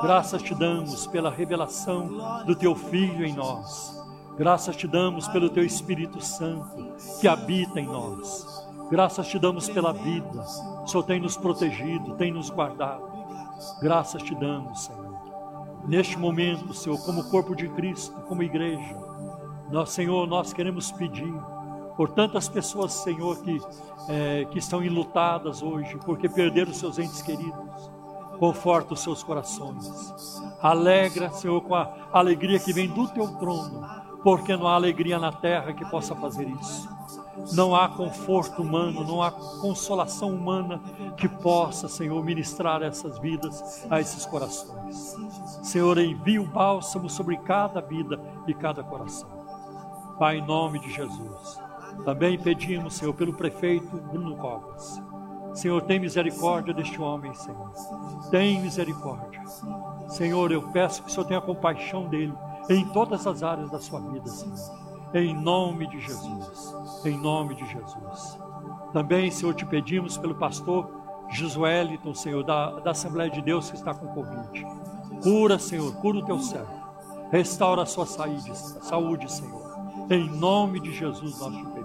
Graças te damos pela revelação do teu Filho em nós. Graças te damos pelo teu Espírito Santo que habita em nós. Graças te damos pela vida. O Senhor tem nos protegido, tem nos guardado. Graças te damos, Senhor. Neste momento, Senhor, como corpo de Cristo, como igreja, nós, Senhor, nós queremos pedir por tantas pessoas, Senhor, que, é, que estão enlutadas hoje, porque perderam seus entes queridos. Conforta os seus corações. Alegra, Senhor, com a alegria que vem do teu trono, porque não há alegria na terra que possa fazer isso. Não há conforto humano, não há consolação humana que possa, Senhor, ministrar essas vidas a esses corações. Senhor, envia o bálsamo sobre cada vida e cada coração. Pai, em nome de Jesus. Também pedimos, Senhor, pelo prefeito Bruno Covas. Senhor, tem misericórdia deste homem, Senhor. Tem misericórdia. Senhor, eu peço que o Senhor tenha compaixão dele em todas as áreas da sua vida, Senhor. Em nome de Jesus. Em nome de Jesus. Também, Senhor, te pedimos pelo pastor Josueliton, Senhor, da, da Assembleia de Deus que está com Covid. Cura, Senhor, cura o teu servo. Restaura a sua saúde, saúde, Senhor. Em nome de Jesus nós te pedimos.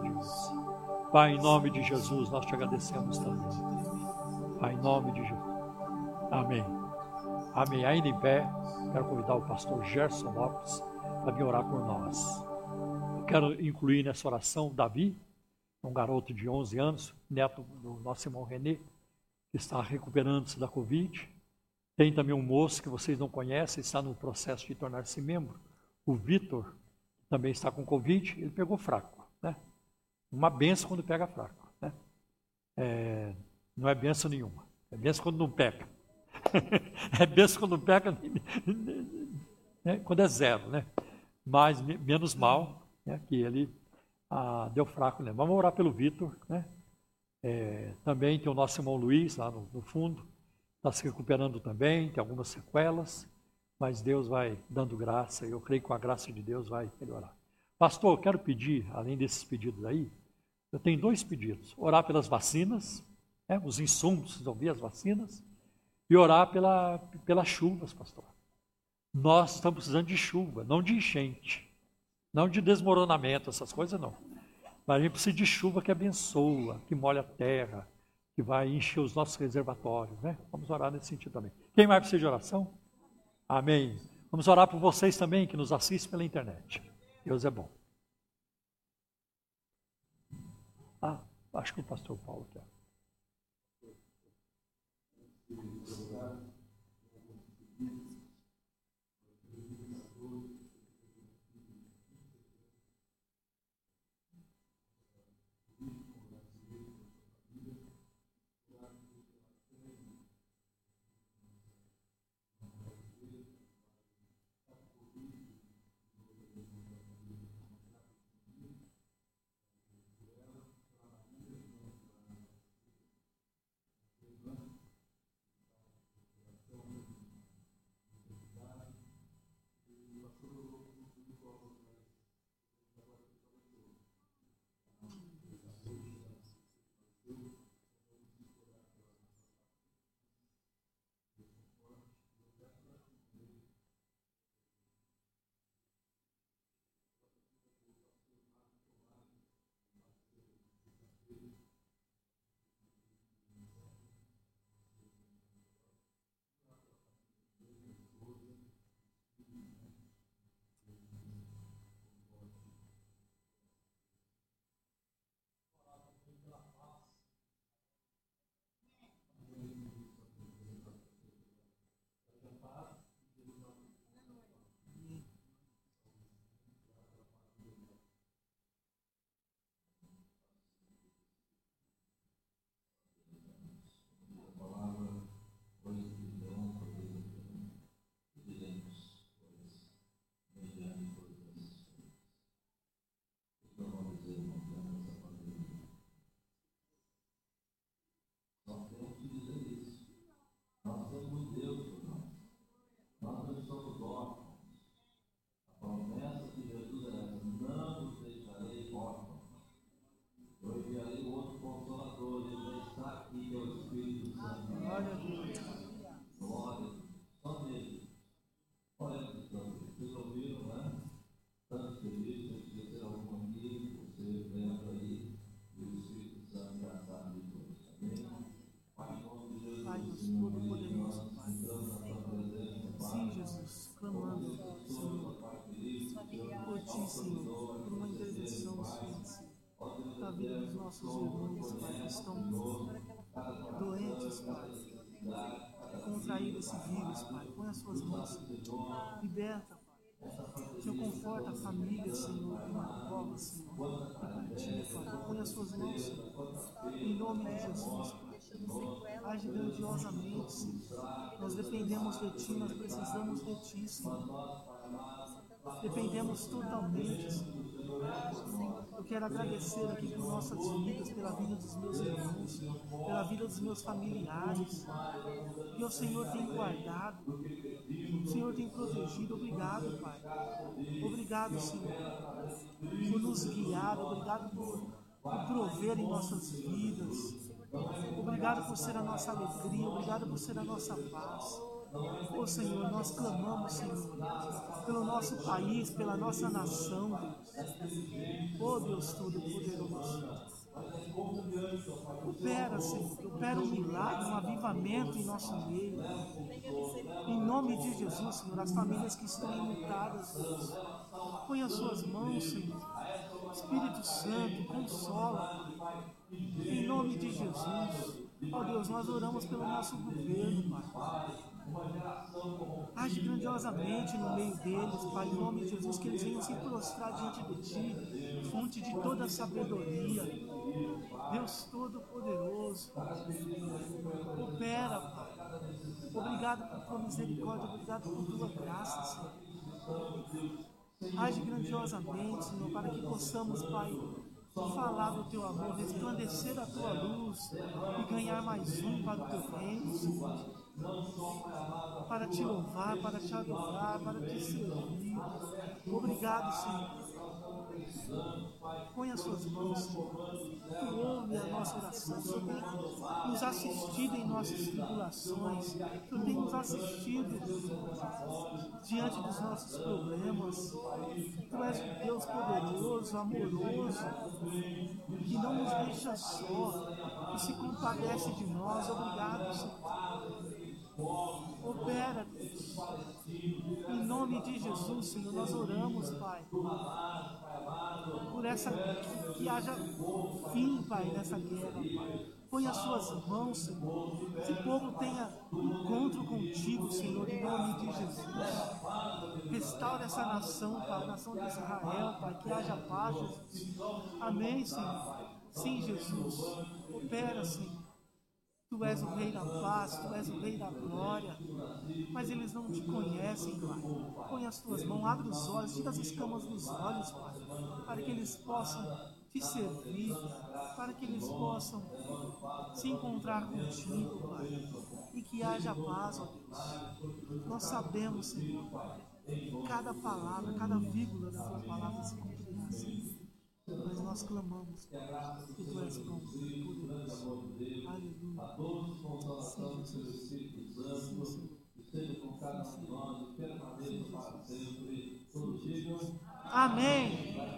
Pai, em nome de Jesus nós te agradecemos também. Pai, em nome de Jesus. Amém. Amém. Ainda em pé, quero convidar o pastor Gerson Lopes para vir orar por nós. Eu quero incluir nessa oração Davi, um garoto de 11 anos, neto do nosso irmão Renê, que está recuperando-se da Covid. Tem também um moço que vocês não conhecem, está no processo de tornar-se membro, o Vitor, também está com Covid, ele pegou fraco. Uma benção quando pega fraco. Né? É, não é benção nenhuma. É benção quando não pega. é benção quando não pega, né? quando é zero. Né? Mas menos mal né? que ele ah, deu fraco. Né? Vamos orar pelo Vitor. Né? É, também tem o nosso irmão Luiz lá no, no fundo. Está se recuperando também, tem algumas sequelas mas Deus vai dando graça, eu creio que com a graça de Deus vai melhorar. Pastor, eu quero pedir, além desses pedidos aí, eu tenho dois pedidos: orar pelas vacinas, né, os insumos, vocês ouvir as vacinas, e orar pela, pelas chuvas, pastor. Nós estamos precisando de chuva, não de enchente, não de desmoronamento, essas coisas não. Mas a gente precisa de chuva que abençoa, que molha a terra, que vai encher os nossos reservatórios, né? Vamos orar nesse sentido também. Quem mais precisa de oração? Amém. Vamos orar por vocês também que nos assistem pela internet. Deus é bom. Ah, acho que o pastor Paulo quer. Contraído esse vírus, Pai. Põe as suas mãos. Liberta, Pai. Senhor, conforta a família, Senhor, que cova, Senhor, e partilha, Pai. Põe as suas mãos. Em nome de Jesus, Pai. Age grandiosamente, Senhor. Nós dependemos de Ti, nós precisamos de Ti, Senhor. Dependemos totalmente, Senhor. Eu quero agradecer aqui por nossas vidas, pela vida dos meus irmãos, pela vida dos meus familiares. Que o Senhor tem guardado, o Senhor tem protegido. Obrigado, Pai. Obrigado, Senhor, por nos guiar. Obrigado por, por prover em nossas vidas. Obrigado por ser a nossa alegria. Obrigado por ser a nossa paz. Ô Senhor, nós clamamos, Senhor, pelo nosso país, pela nossa nação. Ô Deus Todo-Poderoso. Opera, Senhor, opera um milagre, um avivamento em nosso meio. Em nome de Jesus, Senhor, as famílias que estão enlutadas. Põe as suas mãos, Senhor. Espírito Santo, consola. Em nome de Jesus. Ó Deus, nós oramos pelo nosso governo, Pai. Age grandiosamente no meio deles, Pai, em nome de Jesus, que eles venham se prostrar diante de Ti, fonte de toda sabedoria. Deus Todo-Poderoso, opera, Pai. Obrigado por tua misericórdia, obrigado por tua graça, Senhor. Age grandiosamente, Senhor, para que possamos, Pai, falar do teu amor, resplandecer a tua luz e ganhar mais um para o teu reino, Senhor para te louvar, para te adorar, para te servir. Obrigado, Senhor. Põe as suas mãos, Senhor. Tu ouve a nossa oração. Tu tem nos assistido em nossas tribulações. Tu tem nos assistido diante dos nossos problemas. Tu és um Deus poderoso, amoroso, que não nos deixa só, que se compadece de nós. Obrigado, Senhor. Opera, Deus. Em nome de Jesus, Senhor, nós oramos, Pai. Por essa que, que haja fim, Pai, nessa guerra, Pai. Põe as suas mãos, Senhor. Esse povo tenha encontro contigo, Senhor, em nome de Jesus. Restaura essa nação, Pai, nação de Israel, Pai, que haja paz, Jesus. Amém, Senhor. Sim, Jesus. Opera, Senhor. Tu és o Rei da paz, Tu és o Rei da glória. Mas eles não te conhecem, Pai. Põe as tuas mãos, abre os olhos, tira as escamas dos olhos, Pai, para que eles possam te servir, para que eles possam se encontrar contigo, Pai. E que haja paz, ó Deus. Nós sabemos, Senhor, que cada palavra, cada vírgula da tua palavra se cumprirá, Senhor. Mas nós clamamos que tu és bom e poderoso. Aleluia. Sim, Jesus. Sim, Senhor. Amém.